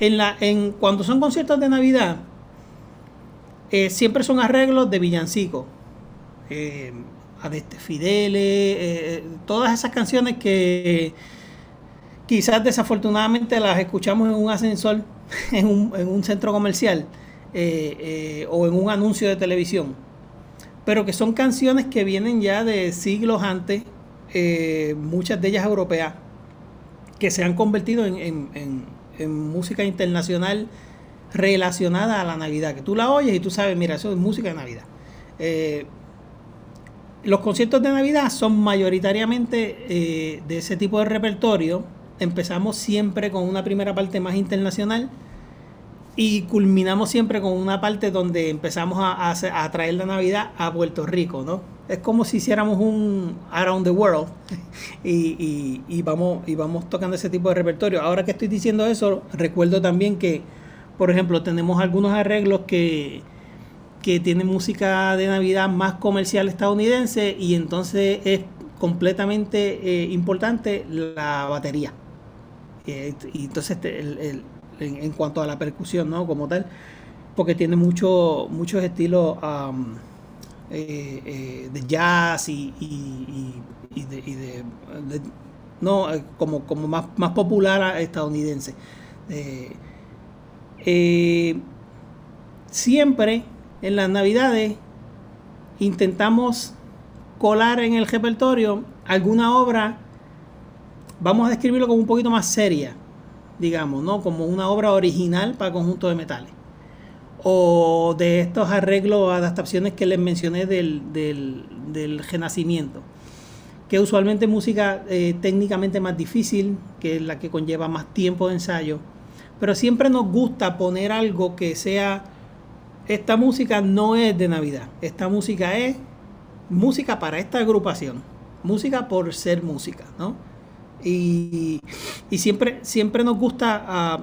en la, en, cuando son conciertos de Navidad, eh, siempre son arreglos de villancicos. Eh, a Fidele, eh, todas esas canciones que quizás desafortunadamente las escuchamos en un ascensor, en un, centro comercial o en un anuncio de televisión, pero que son canciones que vienen ya de siglos antes, muchas de ellas europeas, que se han convertido en, música internacional relacionada a la Navidad, que tú la oyes y tú sabes, mira, eso es música de Navidad los conciertos de Navidad son mayoritariamente eh, de ese tipo de repertorio. Empezamos siempre con una primera parte más internacional y culminamos siempre con una parte donde empezamos a, a, traer la Navidad a Puerto Rico, ¿no? Es como si hiciéramos un Around the World y, y, vamos, y vamos tocando ese tipo de repertorio. Ahora que estoy diciendo eso, recuerdo también que, por ejemplo, tenemos algunos arreglos que que tiene música de Navidad más comercial estadounidense y entonces es completamente eh, importante la batería. Eh, y entonces este, en, cuanto a la percusión, ¿no? Como tal, porque tiene mucho, muchos estilos eh, de jazz y, de, no, como, como más, más popular estadounidense. siempre en las navidades intentamos colar en el repertorio alguna obra, vamos a describirlo como un poquito más seria, digamos, ¿no? Como una obra original para conjunto de metales. O de estos arreglos o adaptaciones que les mencioné del, del, del renacimiento. Que usualmente música eh, técnicamente más difícil, que es la que conlleva más tiempo de ensayo. Pero siempre nos gusta poner algo que sea. Esta música no es de Navidad. Esta música es música para esta agrupación. Música por ser música, ¿no? Y, y siempre, siempre nos gusta ah,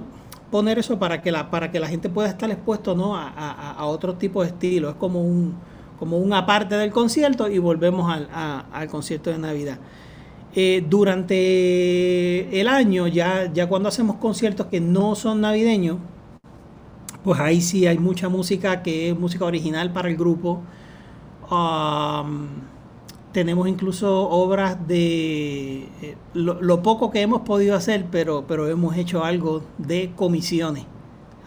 poner eso para que, la, para que la gente pueda estar expuesto ¿no? a, a, otro tipo de estilo. Es como un, como una parte del concierto y volvemos al, al concierto de Navidad. Eh, durante el año, ya, ya cuando hacemos conciertos que no son navideños, pues ahí sí hay mucha música que es música original para el grupo. Um, tenemos incluso obras de eh, lo, poco que hemos podido hacer, pero, pero hemos hecho algo de comisiones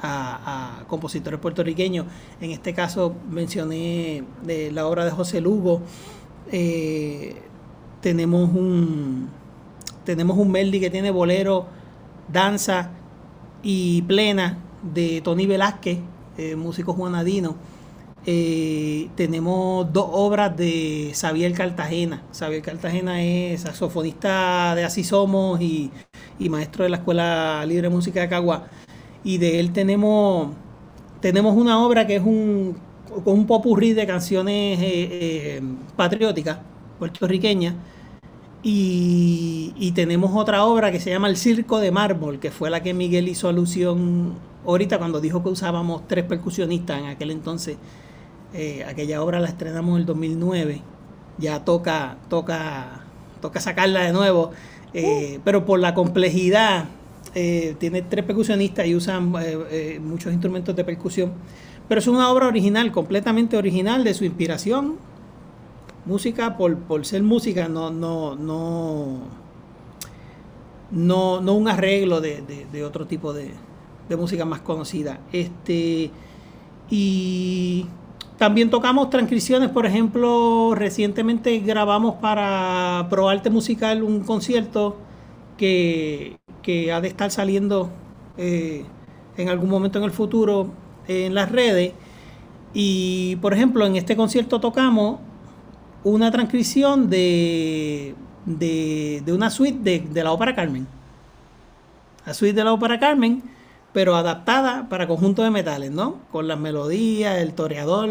a, compositores puertorriqueños. En este caso mencioné de la obra de José Lugo. Eh, tenemos un tenemos un melody que tiene bolero, danza y plena de Tony Velázquez, eh, músico juanadino. Eh, tenemos dos obras de Xavier Cartagena. Xavier Cartagena es saxofonista de Así Somos y, maestro de la Escuela Libre de Música de Cagua. Y de él tenemos, tenemos una obra que es un, un popurrí de canciones eh, eh, patrióticas puertorriqueñas. Y, y, tenemos otra obra que se llama El Circo de Mármol, que fue la que Miguel hizo alusión ahorita cuando dijo que usábamos tres percusionistas en aquel entonces eh, aquella obra la estrenamos en el 2009. Ya toca, toca, toca sacarla de nuevo. Eh, uh. Pero por la complejidad, eh, tiene tres percusionistas y usan muchos instrumentos de percusión. Pero es una obra original, completamente original de su inspiración. Música por, por ser música, no, no, no, no, no un arreglo de, de, de otro tipo de, de música más conocida. Este, y también tocamos transcripciones, por ejemplo, recientemente grabamos para ProArte Musical un concierto que, que ha de estar saliendo eh, en algún momento en el futuro en las redes. Y, por ejemplo, en este concierto tocamos una transcripción de, de, una suite de, de la ópera Carmen. La suite de la ópera Carmen pero adaptada para conjunto de metales, ¿no? Con las melodías, el toreador.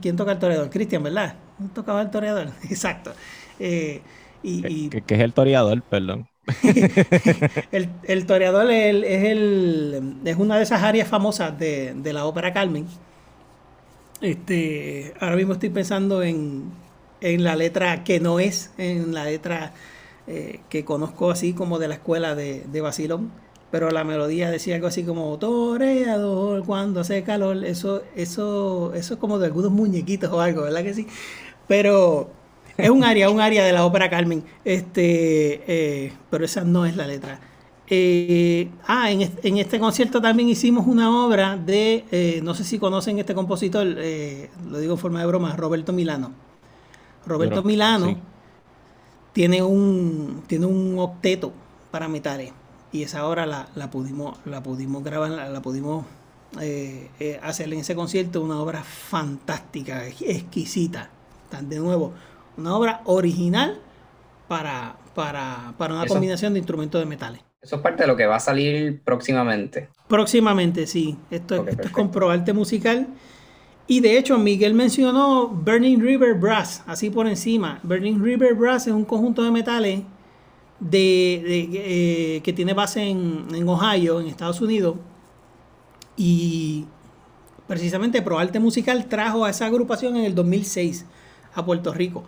¿Quién toca el toreador? Cristian, ¿verdad? ¿Quién tocaba el toreador? Exacto. Eh, y, y... ¿Qué, ¿Qué, es el toreador? Perdón. el, el, toreador es, el, es, el, es, una de esas áreas famosas de, de, la ópera Carmen. Este, ahora mismo estoy pensando en, en la letra que no es, en la letra eh, que conozco así como de la escuela de, de Basilón pero la melodía decía algo así como toreador cuando hace calor, eso, eso, eso es como de algunos muñequitos o algo, ¿verdad que sí? Pero es un área, un área de la ópera Carmen, este, eh, pero esa no es la letra. Eh, ah, en este, en este, concierto también hicimos una obra de, eh, no sé si conocen este compositor, eh, lo digo en forma de broma, Roberto Milano. Roberto pero, Milano sí. tiene, un, tiene un octeto para metales y esa obra la, la pudimos, la pudimos grabar, la, la pudimos eh, eh, hacer en ese concierto, una obra fantástica, exquisita. De nuevo, una obra original para, para, para una eso, combinación de instrumentos de metales. Eso es parte de lo que va a salir próximamente. Próximamente, sí. Esto, okay, esto es comprobarte musical. Y de hecho, Miguel mencionó Burning River Brass, así por encima. Burning River Brass es un conjunto de metales de, eh, que tiene base en, en, Ohio, en Estados Unidos. Y precisamente ProArte Musical trajo a esa agrupación en el 2006 a Puerto Rico.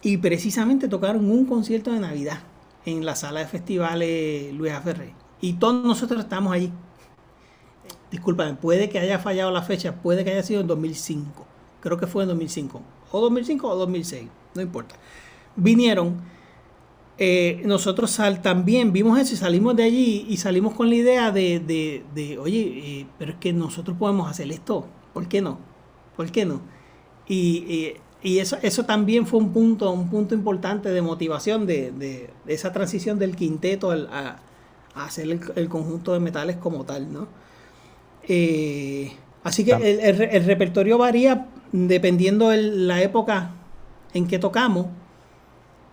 Y precisamente tocaron un concierto de Navidad en la sala de festivales Luis Ferré. Y todos nosotros estamos allí. Disculpen, puede que haya fallado la fecha, puede que haya sido en 2005. Creo que fue en 2005. O 2005 o 2006, no importa. Vinieron eh, nosotros sal, también vimos eso y salimos de allí y salimos con la idea de, de, de oye, eh, pero es que nosotros podemos hacer esto, ¿por qué no? ¿Por qué no? Y, y, y eso, eso también fue un punto, un punto importante de motivación de, de esa transición del quinteto al, a, hacer el, conjunto de metales como tal, ¿no? Eh, así que el, repertorio varía dependiendo de la época en que tocamos.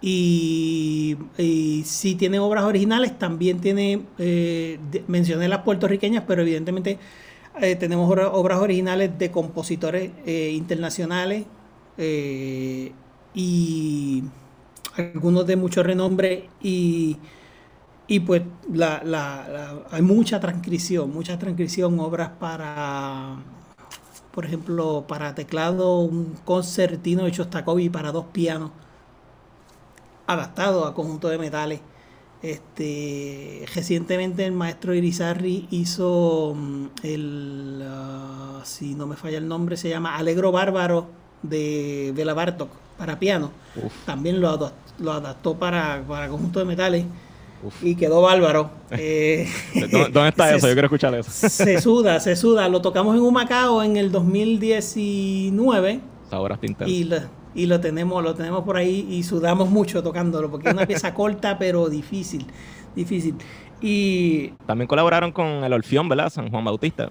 Y, si tiene obras originales, también tiene, eh, mencioné las puertorriqueñas, pero evidentemente eh, tenemos obras originales de compositores internacionales y algunos de mucho renombre y, y pues la, la, hay mucha transcripción, mucha transcripción, obras para, por ejemplo, para teclado, un concertino de Shostakovich para dos pianos, adaptado a conjunto de metales. Este, recientemente el maestro Irizarri hizo mm, el, ah, si no me falla el nombre, se llama Alegro Bárbaro de, de la Bartok para piano. También lo, lo adaptó para, para conjunto de metales. Y quedó bárbaro. Eh, ¿Dónde está eso? Yo quiero escuchar eso. se suda, se suda. Lo tocamos en un Macao en el 2019. Ahora y lo, y lo tenemos, lo tenemos por ahí y sudamos mucho tocándolo, porque es una pieza corta pero difícil. Difícil. Y. También colaboraron con el Orfeón, ¿verdad? San Juan Bautista.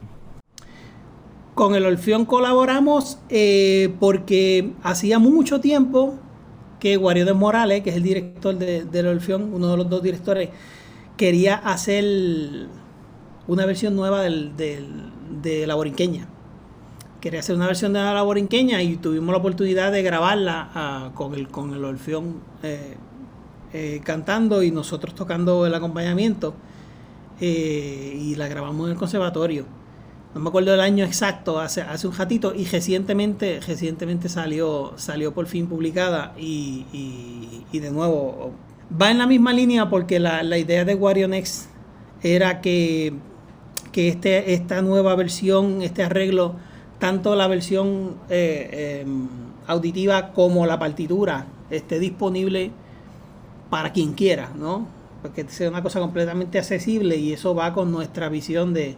Con el Orfeón colaboramos eh, porque hacía mucho tiempo que Guario de Morales, que es el director de, del Orfeón, uno de los dos directores, quería hacer una versión nueva de la borinqueña. Quería hacer una versión de la borinqueña y tuvimos la oportunidad de grabarla ah, con, el, con el Orfeón eh, eh, cantando y nosotros tocando el acompañamiento. y la grabamos en el conservatorio no me acuerdo del año exacto, hace, hace un ratito, y recientemente, recientemente salió, salió por fin publicada y, y, de nuevo va en la misma línea porque la, la idea de Warionex era que, que este, esta nueva versión, este arreglo, tanto la versión eh, em, auditiva como la partitura esté disponible para quien quiera, ¿no? Porque sea una cosa completamente accesible y eso va con nuestra visión de,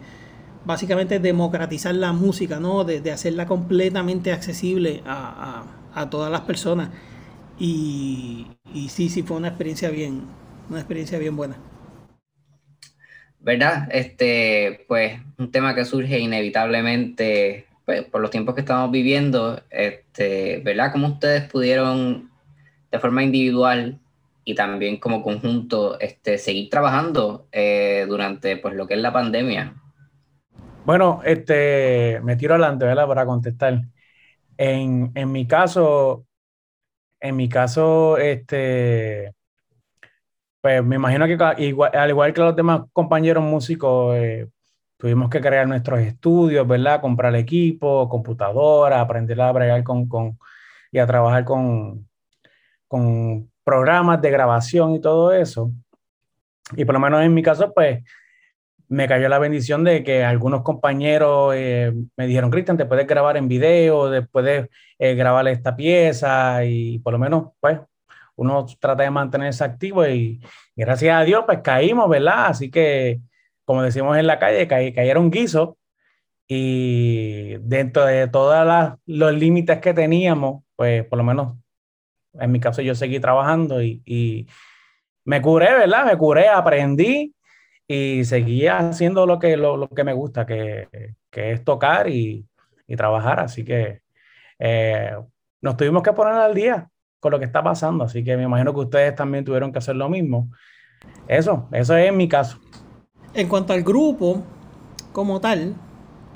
básicamente democratizar la música, ¿no? De, hacerla completamente accesible a, todas las personas. Y, sí, sí fue una experiencia bien, una experiencia bien buena. ¿Verdad? Este, pues, un tema que surge inevitablemente pues, por los tiempos que estamos viviendo, este, ¿verdad? ¿Cómo ustedes pudieron de forma individual y también como conjunto este, seguir trabajando eh, durante pues, lo que es la pandemia? Bueno, este, me tiro adelante, ¿verdad? Para contestar. En, mi caso, en mi caso, este, pues me imagino que al igual que los demás compañeros músicos, eh, tuvimos que crear nuestros estudios, ¿verdad? Comprar equipo, computadora, aprender a bregar con, con y a trabajar con, con programas de grabación y todo eso. Y por lo menos en mi caso, pues me cayó la bendición de que algunos compañeros eh, me dijeron, Cristian, te puedes grabar en video, puedes eh, grabar esta pieza y por lo menos, pues, uno trata de mantenerse activo y, gracias a Dios, pues caímos, ¿verdad? Así que, como decimos en la calle, cayeron guisos y dentro de todos los límites que teníamos, pues, por lo menos, en mi caso, yo seguí trabajando y, y me curé, ¿verdad? Me curé, aprendí y seguía haciendo lo que, lo, que me gusta, que, que es tocar y, y, trabajar. Así que eh, nos tuvimos que poner al día con lo que está pasando. Así que me imagino que ustedes también tuvieron que hacer lo mismo. Eso, eso es mi caso. En cuanto al grupo como tal,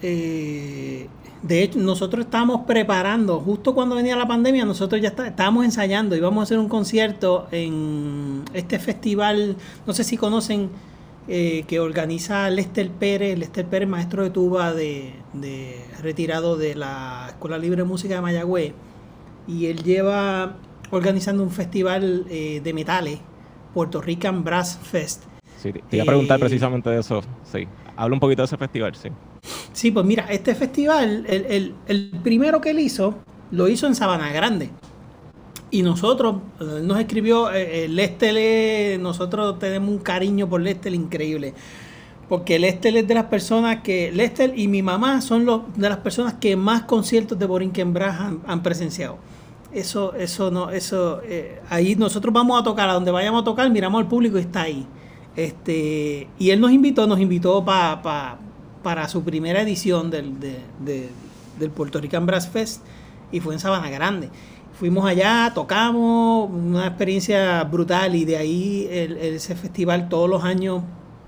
eh, de hecho, nosotros estábamos preparando, justo cuando venía la pandemia, nosotros ya estábamos ensayando, íbamos a hacer un concierto en este festival, no sé si conocen eh, que organiza Lester Pérez, Lester Pérez, maestro de tuba de, retirado de la Escuela Libre de Música de Mayagüez, y él lleva organizando un festival eh, de metales, Puerto Rican Brass Fest. Sí, te iba a preguntar eh, precisamente de eso, sí. Habla un poquito de ese festival, sí. Sí, pues mira, este festival, el, el primero que él hizo, lo hizo en Sabana Grande. Y nosotros, eh, nos escribió, eh, eh nosotros tenemos un cariño por Lester increíble. Porque Lester es de las personas que, Lester y mi mamá son los, de las personas que más conciertos de Borinquen Brass han, presenciado. Eso, eso no, eso, eh, ahí nosotros vamos a tocar, a donde vayamos a tocar, miramos al público y está ahí. Este, y él nos invitó, nos invitó para su primera edición del, del Puerto Rican Brass Fest y fue en Sabana Grande. Fuimos allá, tocamos, una experiencia brutal y de ahí ese festival todos los años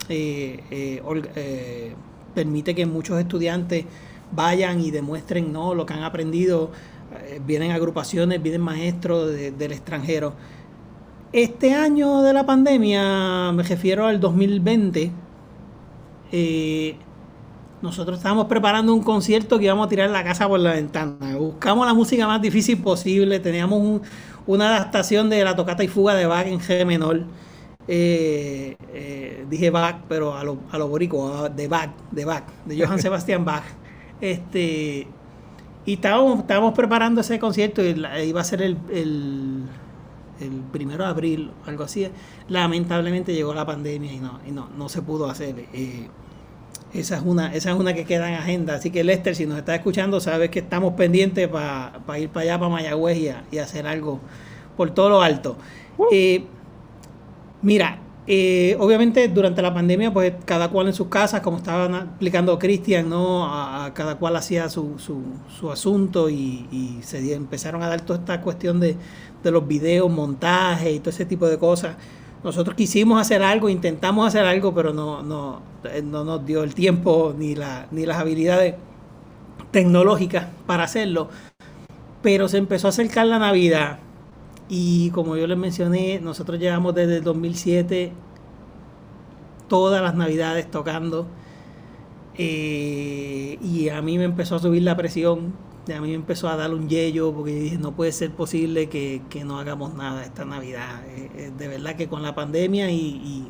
eh, eh, eh, permite que muchos estudiantes vayan y demuestren ¿no? lo que han aprendido. vienen agrupaciones, vienen maestros del extranjero. Este año de la pandemia, me refiero al 2020, nosotros estábamos preparando un concierto que íbamos a tirar la casa por la ventana. Buscamos la música más difícil posible. Teníamos una adaptación de la tocata y fuga de Bach en G menor. Eh, eh, dije Bach, pero a lo, a lo borico, de Bach, de Bach, de Johann Sebastian Bach. Este, y estábamos, estábamos preparando ese concierto y iba a ser el, el, primero de abril, algo así. Lamentablemente llegó la pandemia y no, y no, no se pudo hacer. Eh, esa es una, esa es una que queda en agenda. Así que Lester, si nos está escuchando, sabes que estamos pendientes para ir para allá, para Mayagüez y, hacer algo por todo lo alto. Uh. Eh, mira, eh, obviamente durante la pandemia, pues cada cual en sus casas, como estaba explicando Cristian, ¿no? A, cada cual hacía su, su, asunto y, se empezaron a dar toda esta cuestión de, de los videos, montaje y todo ese tipo de cosas. Nosotros quisimos hacer algo, intentamos hacer algo, pero no, no, no nos dio el tiempo ni, la, ni las habilidades tecnológicas para hacerlo. Pero se empezó a acercar la Navidad y como yo les mencioné, nosotros llevamos desde el 2007 todas las Navidades tocando. Eh, y a mí me empezó a subir la presión a mí me empezó a dar un yello porque dije, no puede ser posible que, no hagamos nada esta Navidad. Eh, eh, de verdad que con la pandemia y,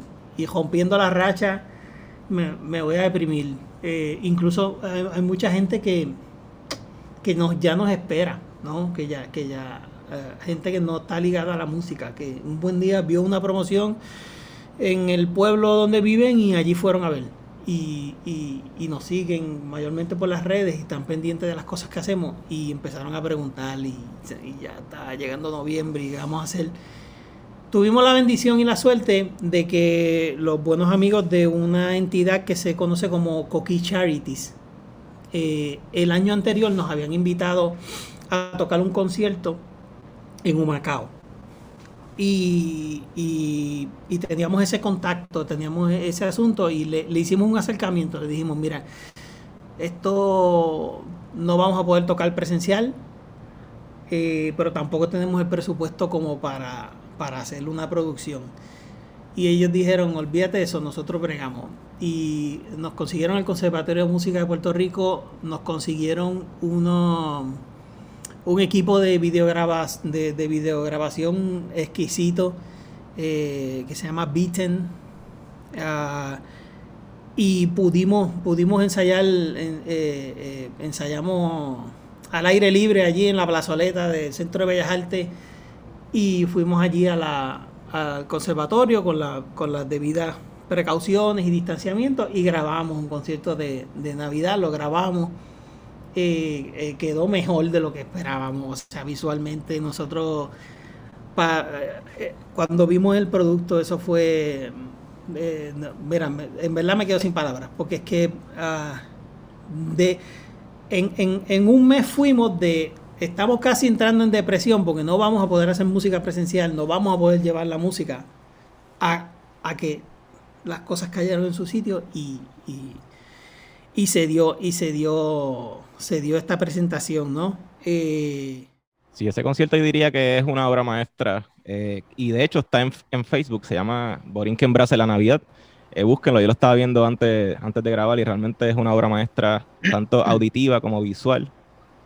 rompiendo la racha me, voy a deprimir. Eh, incluso hay, mucha gente que, que nos, ya nos espera, ¿no? Que ya, que ya, gente que no está ligada a la música, que un buen día vio una promoción en el pueblo donde viven y allí fueron a ver y, y, nos siguen mayormente por las redes y están pendientes de las cosas que hacemos. Y empezaron a preguntar y, ya está llegando noviembre y vamos a hacer... Tuvimos la bendición y la suerte de que los buenos amigos de una entidad que se conoce como Coqui Charities, eh, el año anterior nos habían invitado a tocar un concierto en Humacao y, y, teníamos ese contacto, teníamos ese asunto y le, hicimos un acercamiento, le dijimos, mira, esto no vamos a poder tocar presencial, eh, pero tampoco tenemos el presupuesto como para, para hacer una producción. Y ellos dijeron, olvídate de eso, nosotros bregamos. Y nos consiguieron el Conservatorio de Música de Puerto Rico, nos consiguieron unos un equipo de, de, de videograbación exquisito eh, que se llama Beaten. Ah, y pudimos, pudimos ensayar, eh, eh, ensayamos al aire libre allí en la plazoleta del Centro de Bellas Artes y fuimos allí al conservatorio con, la, con las debidas precauciones y distanciamiento y grabamos un concierto de, de Navidad, lo grabamos eh, eh, quedó mejor de lo que esperábamos. O sea, visualmente nosotros, eh, cuando vimos el producto, eso fue, mira, en verdad me quedo sin palabras, porque es que ah, en, un mes fuimos de, estamos casi entrando en depresión porque no vamos a poder hacer música presencial, no vamos a poder llevar la música a, que las cosas cayeron en su sitio y se dio, y se dio se dio esta presentación, ¿no? Eh... Sí, ese concierto yo diría que es una obra maestra eh, y de hecho está en, Facebook, se llama Borinquen Brace la Navidad. Eh, búsquenlo, yo lo estaba viendo antes, antes de grabar y realmente es una obra maestra, tanto auditiva como visual,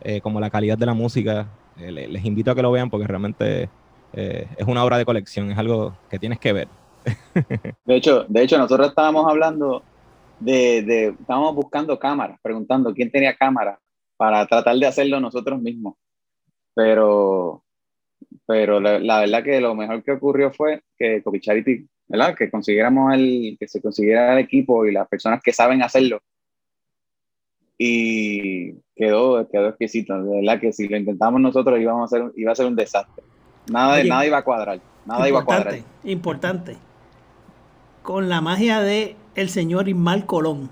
eh, como la calidad de la música. les invito a que lo vean porque realmente es una obra de colección, es algo que tienes que ver. de, hecho, de hecho, nosotros estábamos hablando de, de, estábamos buscando cámaras, preguntando quién tenía cámara para tratar de hacerlo nosotros mismos. Pero, pero la, verdad que lo mejor que ocurrió fue que Copy ¿verdad? Que consiguiéramos el, que se consiguiera el equipo y las personas que saben hacerlo. Y quedó, quedó exquisito. De verdad que si lo intentamos nosotros íbamos a hacer, iba a ser un desastre. Nada, nada iba a cuadrar. Nada iba a cuadrar. Importante con la magia de el señor Ismael Colón.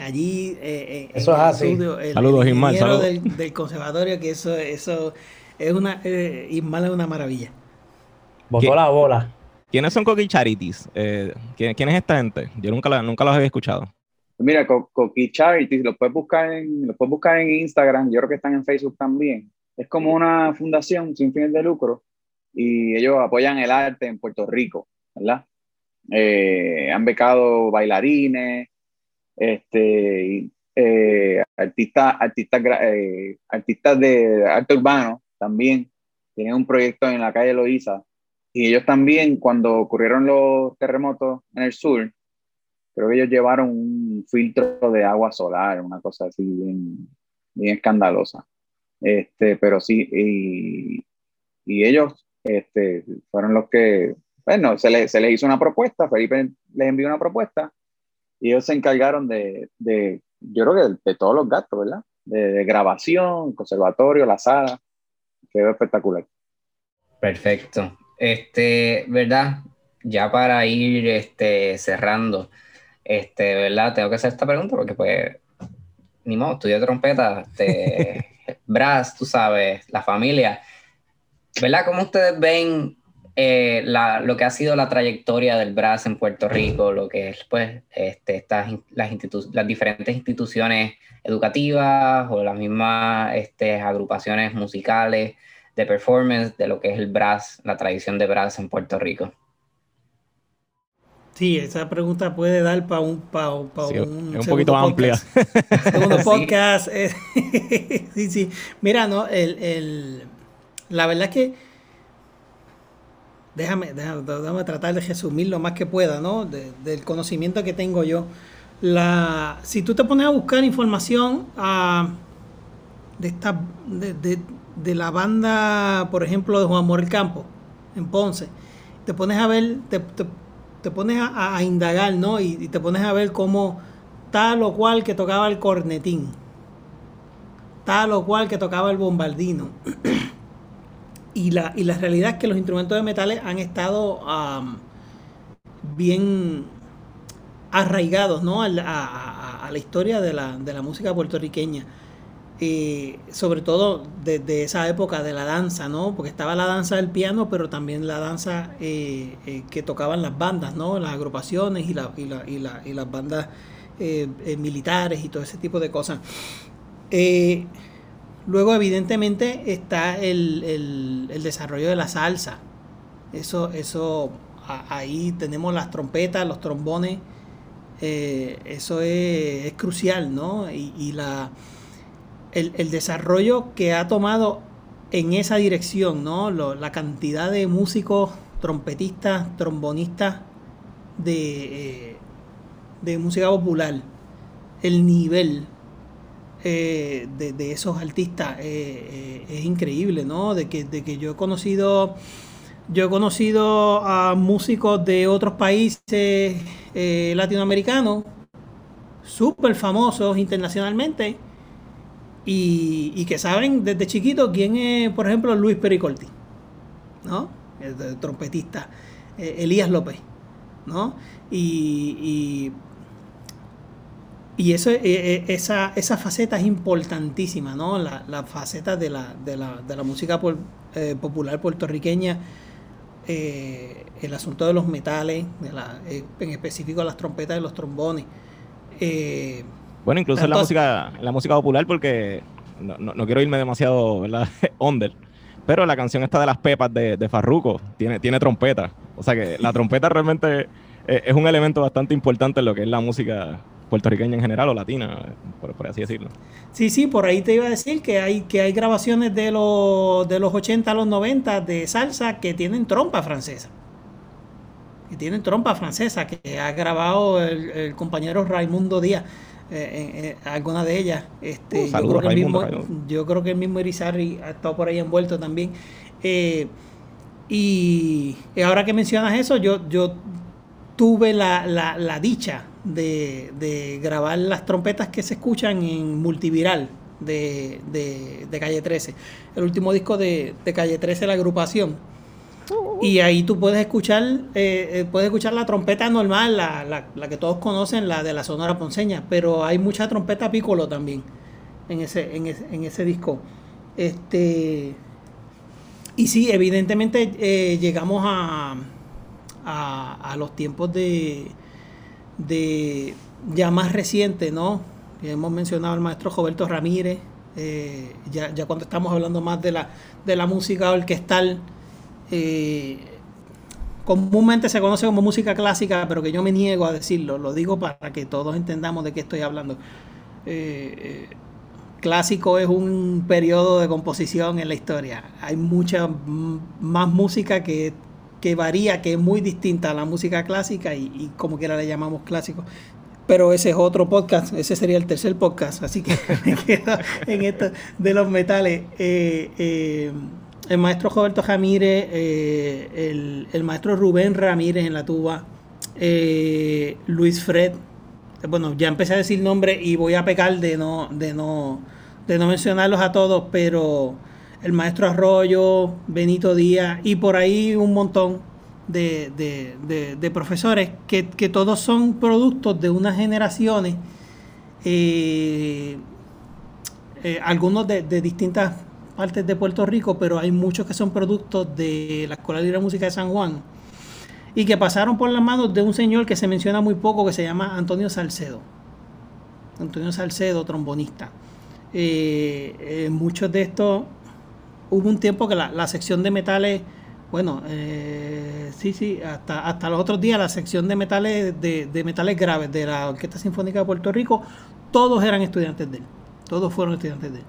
Allí, eh, eh, Eso es en el así. estudio, el, Saludos, el Ismael, saludos. Del, del conservatorio, que eso, eso es una, eh, Ismael es una maravilla. Botó ¿Qué? la bola. ¿Quiénes son Coqui Charities? Eh, ¿quién, quién es esta gente? Yo nunca, la- nunca los había escuchado. Mira, Co- Coqui Charities, los puedes buscar en, los puedes buscar en Instagram, yo creo que están en Facebook también. Es como una fundación sin fines de lucro y ellos apoyan el arte en Puerto Rico, ¿verdad? Eh, han becado bailarines, este, eh, artistas, artistas, eh, artistas de arte urbano también. Tienen un proyecto en la calle Loíza y ellos también, cuando ocurrieron los terremotos en el sur, creo que ellos llevaron un filtro de agua solar, una cosa así bien, bien escandalosa. Este, pero sí, y, y ellos este, fueron los que, bueno, se, le- se les hizo una propuesta, Felipe les envió una propuesta, y ellos se encargaron de, de yo creo que de, de todos los gastos, ¿verdad? De, de grabación, conservatorio, la sala, quedó espectacular. Perfecto. Este, ¿verdad? Ya para ir este, cerrando, este, ¿verdad? Tengo que hacer esta pregunta porque, pues, ni modo, estudio trompeta, este, brass, tú sabes, la familia. ¿Verdad? ¿Cómo ustedes ven eh, la- lo que ha sido la trayectoria del brass en Puerto Rico, lo que es, pues, este, estas, las, institu- las diferentes instituciones educativas o las mismas este, agrupaciones musicales? de performance de lo que es el brass, la tradición de brass en Puerto Rico. Sí, esa pregunta puede dar para un, pa- pa Sí, un es un poquito amplia. Segundo podcast. eh, sí, sí. Mira, no, el, el- la verdad es que déjame, déjame, tratar de resumir lo más que pueda, ¿no? De- del conocimiento que tengo yo. La, si tú te pones a buscar información ah, de esta de, de- la banda, por ejemplo, de Juan Morel Campo en Ponce, te pones a ver, te, te- pones a, a indagar, ¿no? Y, y te pones a ver cómo tal o cual que tocaba el cornetín, tal o cual que tocaba el bombardino. y, la, y realidad es que los instrumentos de metales han estado bien arraigados ¿no? a, a- la historia de la, música puertorriqueña. Eh, sobre todo desde esa época de la danza, ¿no? Porque estaba la danza del piano, pero también la danza eh, eh, que tocaban las bandas, ¿no? Las agrupaciones y, y la- y la- y las bandas eh, militares y todo ese tipo de cosas. Luego, evidentemente, está el, el- desarrollo de la salsa. Eso, eso, ahí tenemos las trompetas, los trombones. eh, eso es, es crucial, ¿no? Y, la, el, el desarrollo que ha tomado en esa dirección, ¿no? La cantidad de músicos, trompetistas, trombonistas de, eh, de música popular, el nivel eh, de, de esos artistas eh, eh, es increíble, ¿no? De que, de que yo he conocido, yo he conocido a músicos de otros países latinoamericanos, súper famosos internacionalmente, y, y que saben desde chiquito quién es, por ejemplo, Luis Pericolti, ¿no? El, trompetista, Elías López, ¿no? Y, y eso, eh, eh, esa, esa faceta es importantísima, ¿no? La, la faceta de la, de la, de la música por- eh, popular puertorriqueña, eh, el asunto de los metales, de la, en específico las trompetas y los trombones. Bueno, incluso en la Entonces- música, en la música popular, porque no, no- no quiero irme demasiado, ¿verdad? Under. Pero la canción esta de las pepas de, de Farruko tiene, tiene trompeta. O sea que la trompeta realmente eh, es un elemento bastante importante en lo que es la música puertorriqueña en general o latina, por, por así decirlo. Sí, sí, por ahí te iba a decir que hay, que hay grabaciones de los, de los 80 a los 90 de salsa que tienen trompa francesa. Que tienen trompa francesa, que ha grabado el, el compañero Raimundo Díaz, eh, eh, eh, alguna de ellas. Este, Uh, yo, creo que el Raimundo, mismo, Raimundo. yo creo que el mismo Irizarry ha estado por ahí envuelto también. Eh, y, y ahora que mencionas eso, yo, yo tuve la, la- la dicha de, de grabar las trompetas que se escuchan en Multiviral de, de- Calle 13. El último disco de, Calle 13, la agrupación. Y ahí tú puedes escuchar, eh, eh, puedes escuchar la trompeta normal, la, la, la, que todos conocen, la de la Sonora Ponceña, pero hay mucha trompeta piccolo también en ese, en ese, en ese disco. Este, y sí, evidentemente eh, llegamos a, a, los tiempos de, de ya más recientes, ¿no? Hemos mencionado al maestro Roberto Ramírez, eh, ya, ya, cuando estamos hablando más de la, de la música orquestal, eh, comúnmente se conoce como música clásica, pero que yo me niego a decirlo, lo digo para que todos entendamos de qué estoy hablando. Eh, clásico es un periodo de composición en la historia. Hay mucha más música que, que varía, que es muy distinta a la música clásica y, y como quiera le llamamos clásico pero ese es otro podcast, ese sería el tercer podcast, así que me quedo en esto de los metales. Eh, eh, el maestro Roberto Ramírez, eh, el, el, maestro Rubén Ramírez en la tuba, Luis Fred, bueno, ya empecé a decir nombres y voy a pecar de no, de no, de no mencionarlos a todos, pero el maestro Arroyo, Benito Díaz y por ahí un montón de, de, profesores que, que, todos son productos de unas generaciones, eh, eh, algunos de, distintas partes de Puerto Rico, pero hay muchos que son productos de la Escuela de Música de San Juan y que pasaron por las manos de un señor que se menciona muy poco, que se llama Antonio Salcedo. Antonio Salcedo, trombonista. Eh, muchos de estos, hubo un tiempo que la, sección de metales bueno, eh, sí, sí, hasta, hasta los otros días la sección de metales, de, metales graves de la Orquesta Sinfónica de Puerto Rico, todos eran estudiantes de él, todos fueron estudiantes de él.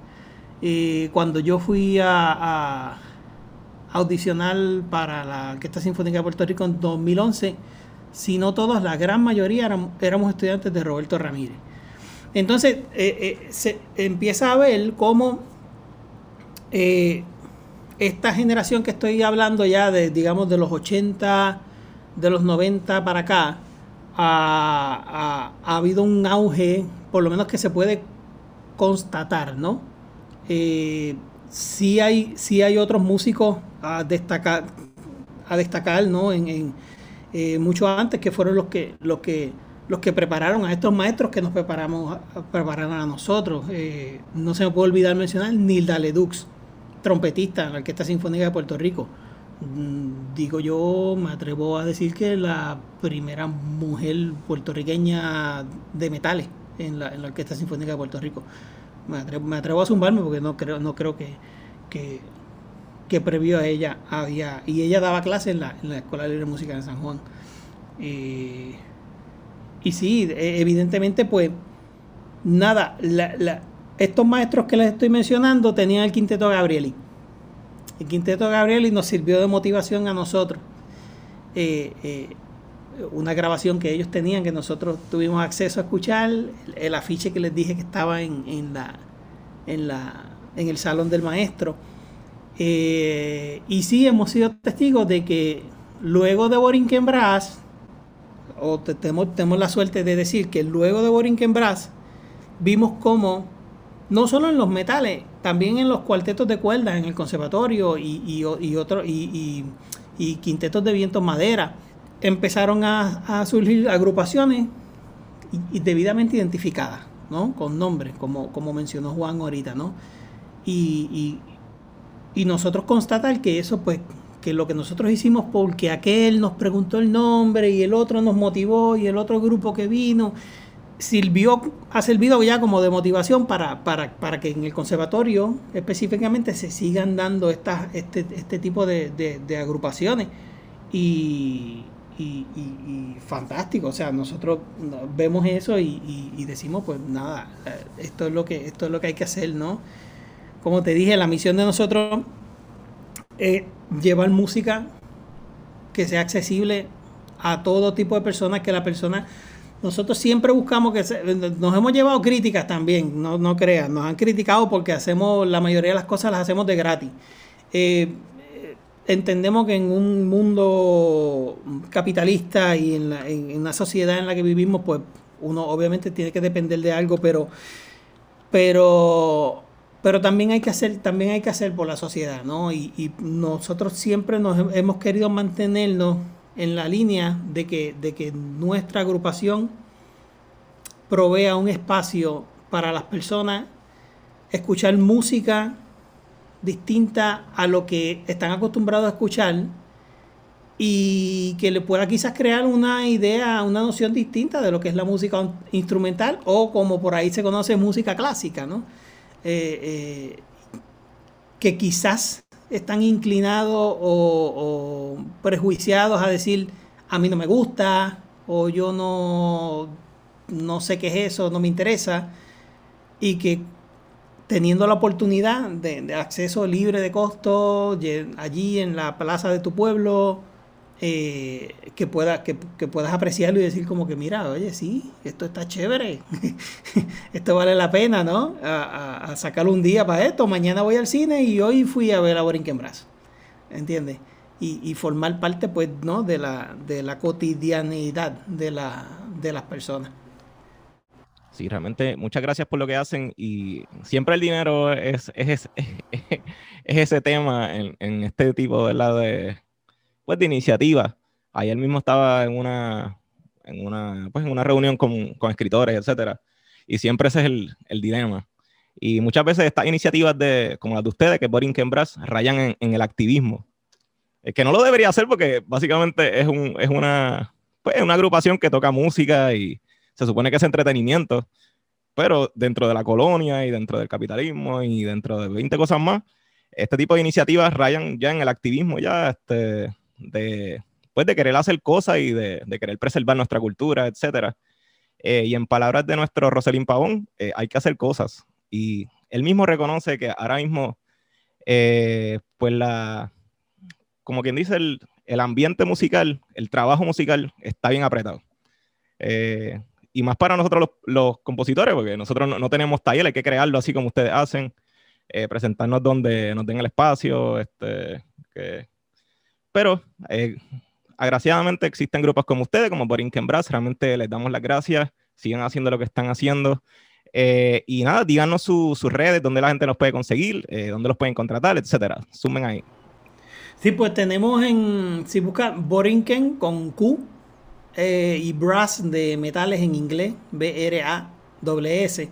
Y cuando yo fui a, audicionar para la Orquesta Sinfónica de Puerto Rico en 2011, si no todos, la gran mayoría éramos, éramos estudiantes de Roberto Ramírez. Entonces, eh, eh, se empieza a ver cómo eh, esta generación que estoy hablando ya de, digamos, de los 80, de los 90 para acá, ha, habido un auge, por lo menos que se puede constatar, ¿no? Eh, sí, hay, hay otros músicos a destacar, a destacar ¿no? En, eh, mucho antes que fueron los que, los que los que prepararon a estos maestros que nos preparamos prepararon a nosotros. No se me puede olvidar mencionar Nilda Ledux, trompetista en la Orquesta Sinfónica de Puerto Rico. Mm, digo yo, me atrevo a decir que la primera mujer puertorriqueña de metales en la, en la Orquesta Sinfónica de Puerto Rico. Me atrevo, a zumbarme porque no creo, no creo que, que, que, previo a ella había. Y ella daba clases en la, en la Escuela Libre de Música de San Juan. Eh, y sí, e, evidentemente, pues, nada, la, estos maestros que les estoy mencionando tenían el quinteto Gabrieli. El quinteto Gabrieli nos sirvió de motivación a nosotros. Eh, eh, una grabación que ellos tenían, que nosotros tuvimos acceso a escuchar, el, afiche que les dije que estaba en, en, la, en, la, en el salón del maestro. Eh, y sí, hemos sido testigos de que luego de Borinquen Brass, o tenemos, tenemos la suerte de decir que luego de Borinquen Brass, vimos cómo no solo en los metales, también en los cuartetos de cuerdas, en el conservatorio y, y, y, otro, y, y, quintetos de viento madera, empezaron a, a surgir agrupaciones debidamente identificadas, ¿no? Con nombres, como, como mencionó Juan ahorita, ¿no? Y, y, nosotros constatar que eso, pues, que lo que nosotros hicimos porque aquel nos preguntó el nombre y el otro nos motivó y el otro grupo que vino sirvió, ha servido ya como de motivación para, para, para, que en el conservatorio específicamente se sigan dando estas, este, este tipo de, de, agrupaciones. Y, y, y, fantástico, o sea, nosotros vemos eso y, y, decimos, pues nada, esto es lo que esto es lo que hay que hacer, ¿no? Como te dije, la misión de nosotros es llevar música que sea accesible a todo tipo de personas, que la persona nosotros siempre buscamos que nos hemos llevado críticas también, no, no crean, nos han criticado porque hacemos la mayoría de las cosas las hacemos de gratis. Eh, entendemos que en un mundo capitalista y en, la, una sociedad en la que vivimos, pues uno obviamente tiene que depender de algo, pero, pero pero también hay que hacer, también hay que hacer por la sociedad, ¿no? Y, y nosotros siempre nos hemos querido mantenernos en la línea de que, de que nuestra agrupación provea un espacio para las personas escuchar música distinta a lo que están acostumbrados a escuchar y que le pueda quizás crear una idea, una noción distinta de lo que es la música instrumental o como por ahí se conoce música clásica, ¿no? Eh, eh, que quizás están inclinados o, prejuiciados a decir, a mí no me gusta, o yo no, no sé qué es eso, no me interesa, y que teniendo la oportunidad de, acceso libre de costo allí en la plaza de tu pueblo, eh, que, pueda, que, puedas apreciarlo y decir como que mira, oye, sí, esto está chévere, esto vale la pena, ¿no? A, sacar un día para esto, mañana voy al cine y hoy fui a ver a Borinquen ¿entiendes? Y, y, formar parte, pues, ¿no? De la, de la cotidianidad de, la, de las personas. Sí, realmente muchas gracias por lo que hacen y siempre el dinero es, es, ese tema en, en, este tipo de, pues, de iniciativa. Ayer mismo estaba en una, en una, pues, en una reunión con, con escritores, etcétera, y siempre ese es el, el, dilema. Y muchas veces estas iniciativas de, como las de ustedes, que Borinquen Brass, rayan en, en, el activismo. Es que no lo debería hacer porque básicamente es, un, es una, pues, una agrupación que toca música y se supone que es entretenimiento, pero dentro de la colonia y dentro del capitalismo y dentro de 20 cosas más, este tipo de iniciativas rayan ya en el activismo, ya este, de, pues, de querer hacer cosas y de, querer preservar nuestra cultura, etc. Eh, y en palabras de nuestro Roselín Pavón, eh, hay que hacer cosas. Y él mismo reconoce que ahora mismo, eh, pues la, como quien dice, el, ambiente musical, el trabajo musical está bien apretado. y más para nosotros los, compositores, porque nosotros no, tenemos taller, hay que crearlo así como ustedes hacen, presentarnos donde nos den el espacio, este, que, pero eh, agraciadamente existen grupos como ustedes, como Borinquen Brass, realmente les damos las gracias, sigan haciendo lo que están haciendo. Eh, y nada, díganos sus redes, donde la gente nos puede conseguir, eh, dónde los pueden contratar, etcétera. Sumen ahí. Sí, pues tenemos en, si busca Borinquen con Q y Brass de metales en inglés, B-R-A-S.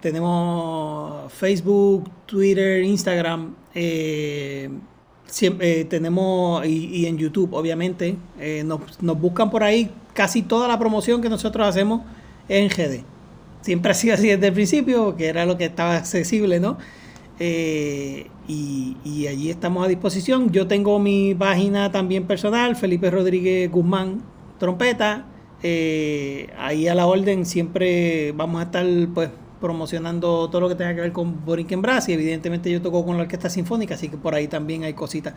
tenemos Facebook, Twitter, Instagram. Siempre, eh, tenemos, y, en YouTube, obviamente, eh, nos, buscan por ahí casi toda la promoción que nosotros hacemos en GD. Siempre ha sido así desde el principio, que era lo que estaba accesible, ¿no? Eh, y, y, allí estamos a disposición. Yo tengo mi página también personal, Felipe Rodríguez Guzmán, trompeta. ahí a la orden siempre vamos a estar pues promocionando todo lo que tenga que ver con Borinquen Brass y evidentemente yo toco con la Orquesta Sinfónica, así que por ahí también hay cositas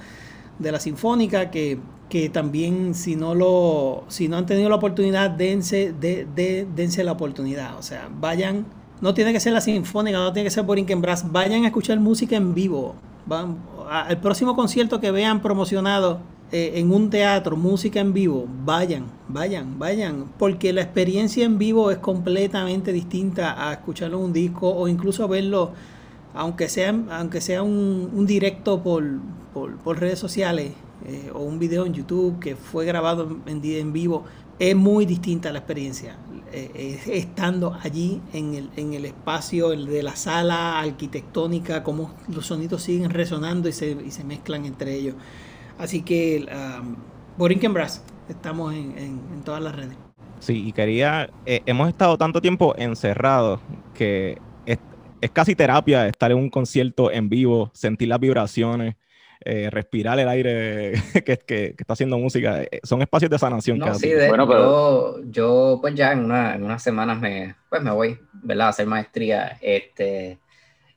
de la Sinfónica que, que también si no lo si no han tenido la oportunidad, dense, de, de, dense la oportunidad, o sea, vayan, no tiene que ser la Sinfónica, no tiene que ser Borinquen Brass, vayan a escuchar música en vivo, van, al próximo concierto que vean promocionado eh, en un teatro, música en vivo, vayan, vayan, vayan, porque la experiencia en vivo es completamente distinta a escucharlo en un disco o incluso verlo, aunque sea, aunque sea un, directo por, por, redes sociales eh, o un video en YouTube que fue grabado en, en vivo, es muy distinta la experiencia. Eh, estando allí en el, en el espacio de la sala arquitectónica, cómo los sonidos siguen resonando y se, y se mezclan entre ellos. Así que um, Borinquen Brass, estamos en, todas las redes. Sí, y quería, eh, hemos estado tanto tiempo encerrados que es, casi terapia estar en un concierto en vivo, sentir las vibraciones, eh, respirar el aire que, que, está haciendo música. Eh, son espacios de sanación. No, sí, bueno, pero... yo, pues ya en, una, en unas semanas me, pues me voy, ¿verdad? A hacer maestría. Este,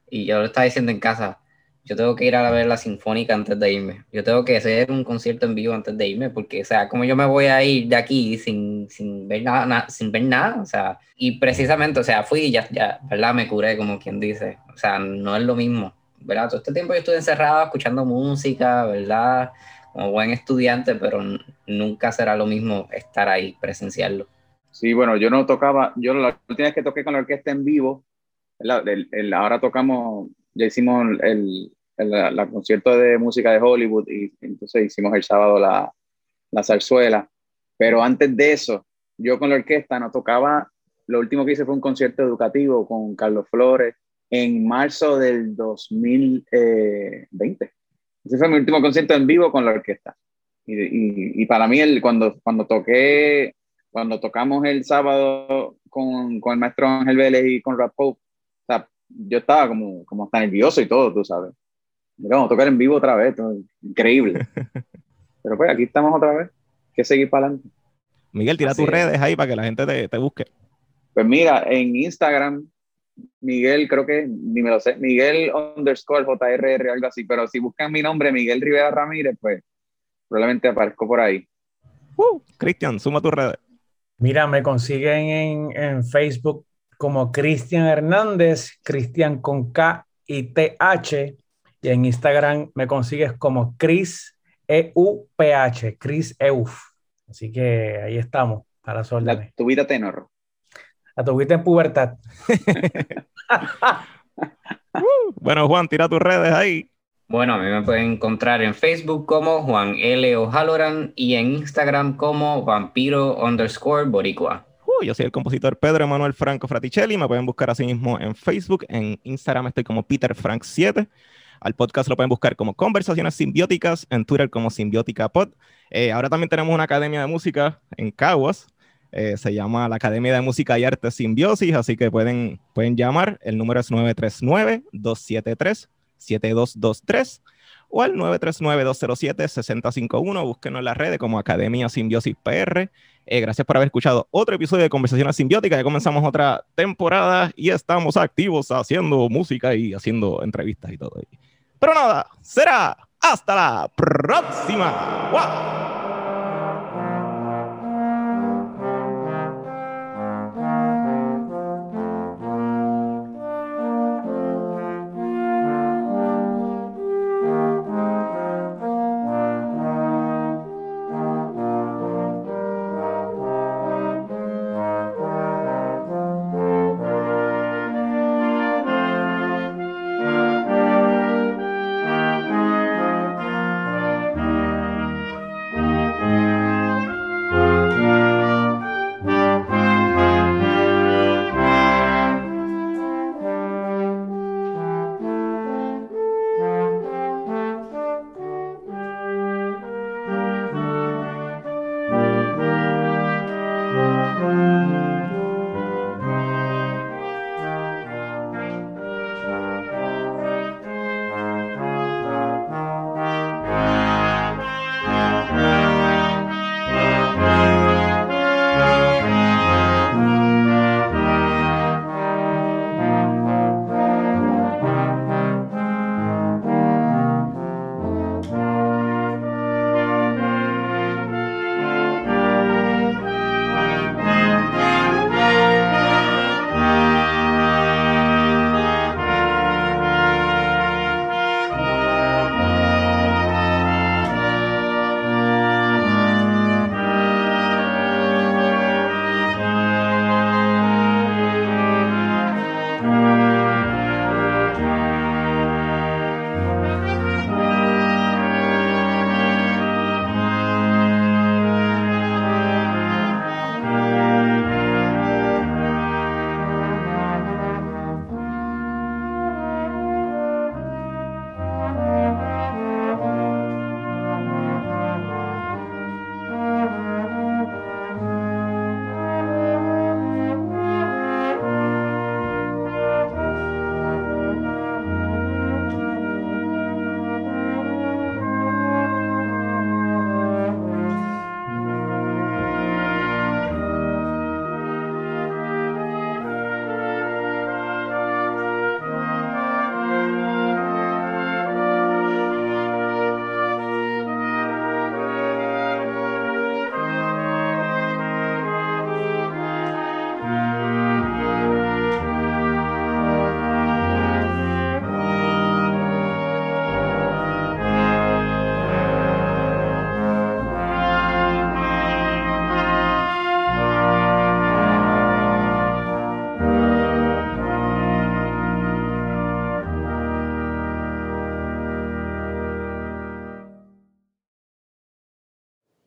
y yo lo estaba diciendo en casa, yo tengo que ir a ver la sinfónica antes de irme. Yo tengo que hacer un concierto en vivo antes de irme, porque, o sea, como yo me voy a ir de aquí sin, sin ver nada, sin ver nada, o sea, y precisamente, o sea, fui y ya, ya, ¿verdad? Me curé, como quien dice. O sea, no es lo mismo, ¿verdad? Todo este tiempo yo estuve encerrado escuchando música, ¿verdad? Como buen estudiante, pero nunca será lo mismo estar ahí, presenciarlo. Sí, bueno, yo no tocaba, yo la última vez que toqué con la orquesta en vivo el, el, ahora tocamos, ya hicimos el, la, concierto de música de Hollywood y entonces hicimos el sábado la, la zarzuela. Pero antes de eso, yo con la orquesta no tocaba, lo último que hice fue un concierto educativo con Carlos Flores en marzo del 2020. Ese fue mi último concierto en vivo con la orquesta. Y, y, para mí, el, cuando, cuando toqué, cuando tocamos el sábado con, con el maestro Ángel Vélez y con Rap Pope, o sea, yo estaba como, como hasta nervioso y todo, tú sabes. Vamos a tocar en vivo otra vez, increíble. Pero pues aquí estamos otra vez, hay que seguir para adelante. Miguel, tira tus redes ahí para que la gente te, te busque. Pues mira, en Instagram Miguel, creo que ni me lo sé, Miguel underscore JRR, algo así, pero si buscan mi nombre, Miguel Rivera Ramírez, pues probablemente aparezco por ahí. Uh, Cristian, suma tu red. Mira, me consiguen en, en Facebook como Cristian Hernández, Cristian con K y TH, y en Instagram me consigues como Chris EUPH, Chris EUF. Así que ahí estamos, para las órdenes. tu vida tenor. La tuviste en pubertad. Uh, bueno, Juan, tira tus redes ahí. Bueno, a mí me pueden encontrar en Facebook como Juan L. O'Halloran y en Instagram como vampiro underscore boricua. Uh, yo soy el compositor Pedro Emanuel Franco Fraticelli. Me pueden buscar así mismo en Facebook. En Instagram estoy como Peter Frank 7. Al podcast lo pueden buscar como Conversaciones Simbióticas, en Twitter como Simbiótica Pod. Eh, ahora también tenemos una academia de música en Caguas. Eh, se llama la Academia de Música y Arte Simbiosis, así que pueden, pueden llamar. El número es 939-273-7223 o al 939-207-6051. Búsquenos en las redes como Academia Simbiosis PR. Eh, gracias por haber escuchado otro episodio de Conversaciones Simbióticas. Ya comenzamos otra temporada y estamos activos haciendo música y haciendo entrevistas y todo. Pero nada, será hasta la próxima.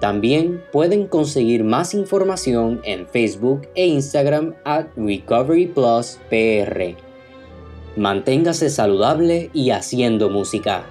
También pueden conseguir más información en Facebook e Instagram at Recovery Plus PR. Manténgase saludable y haciendo música.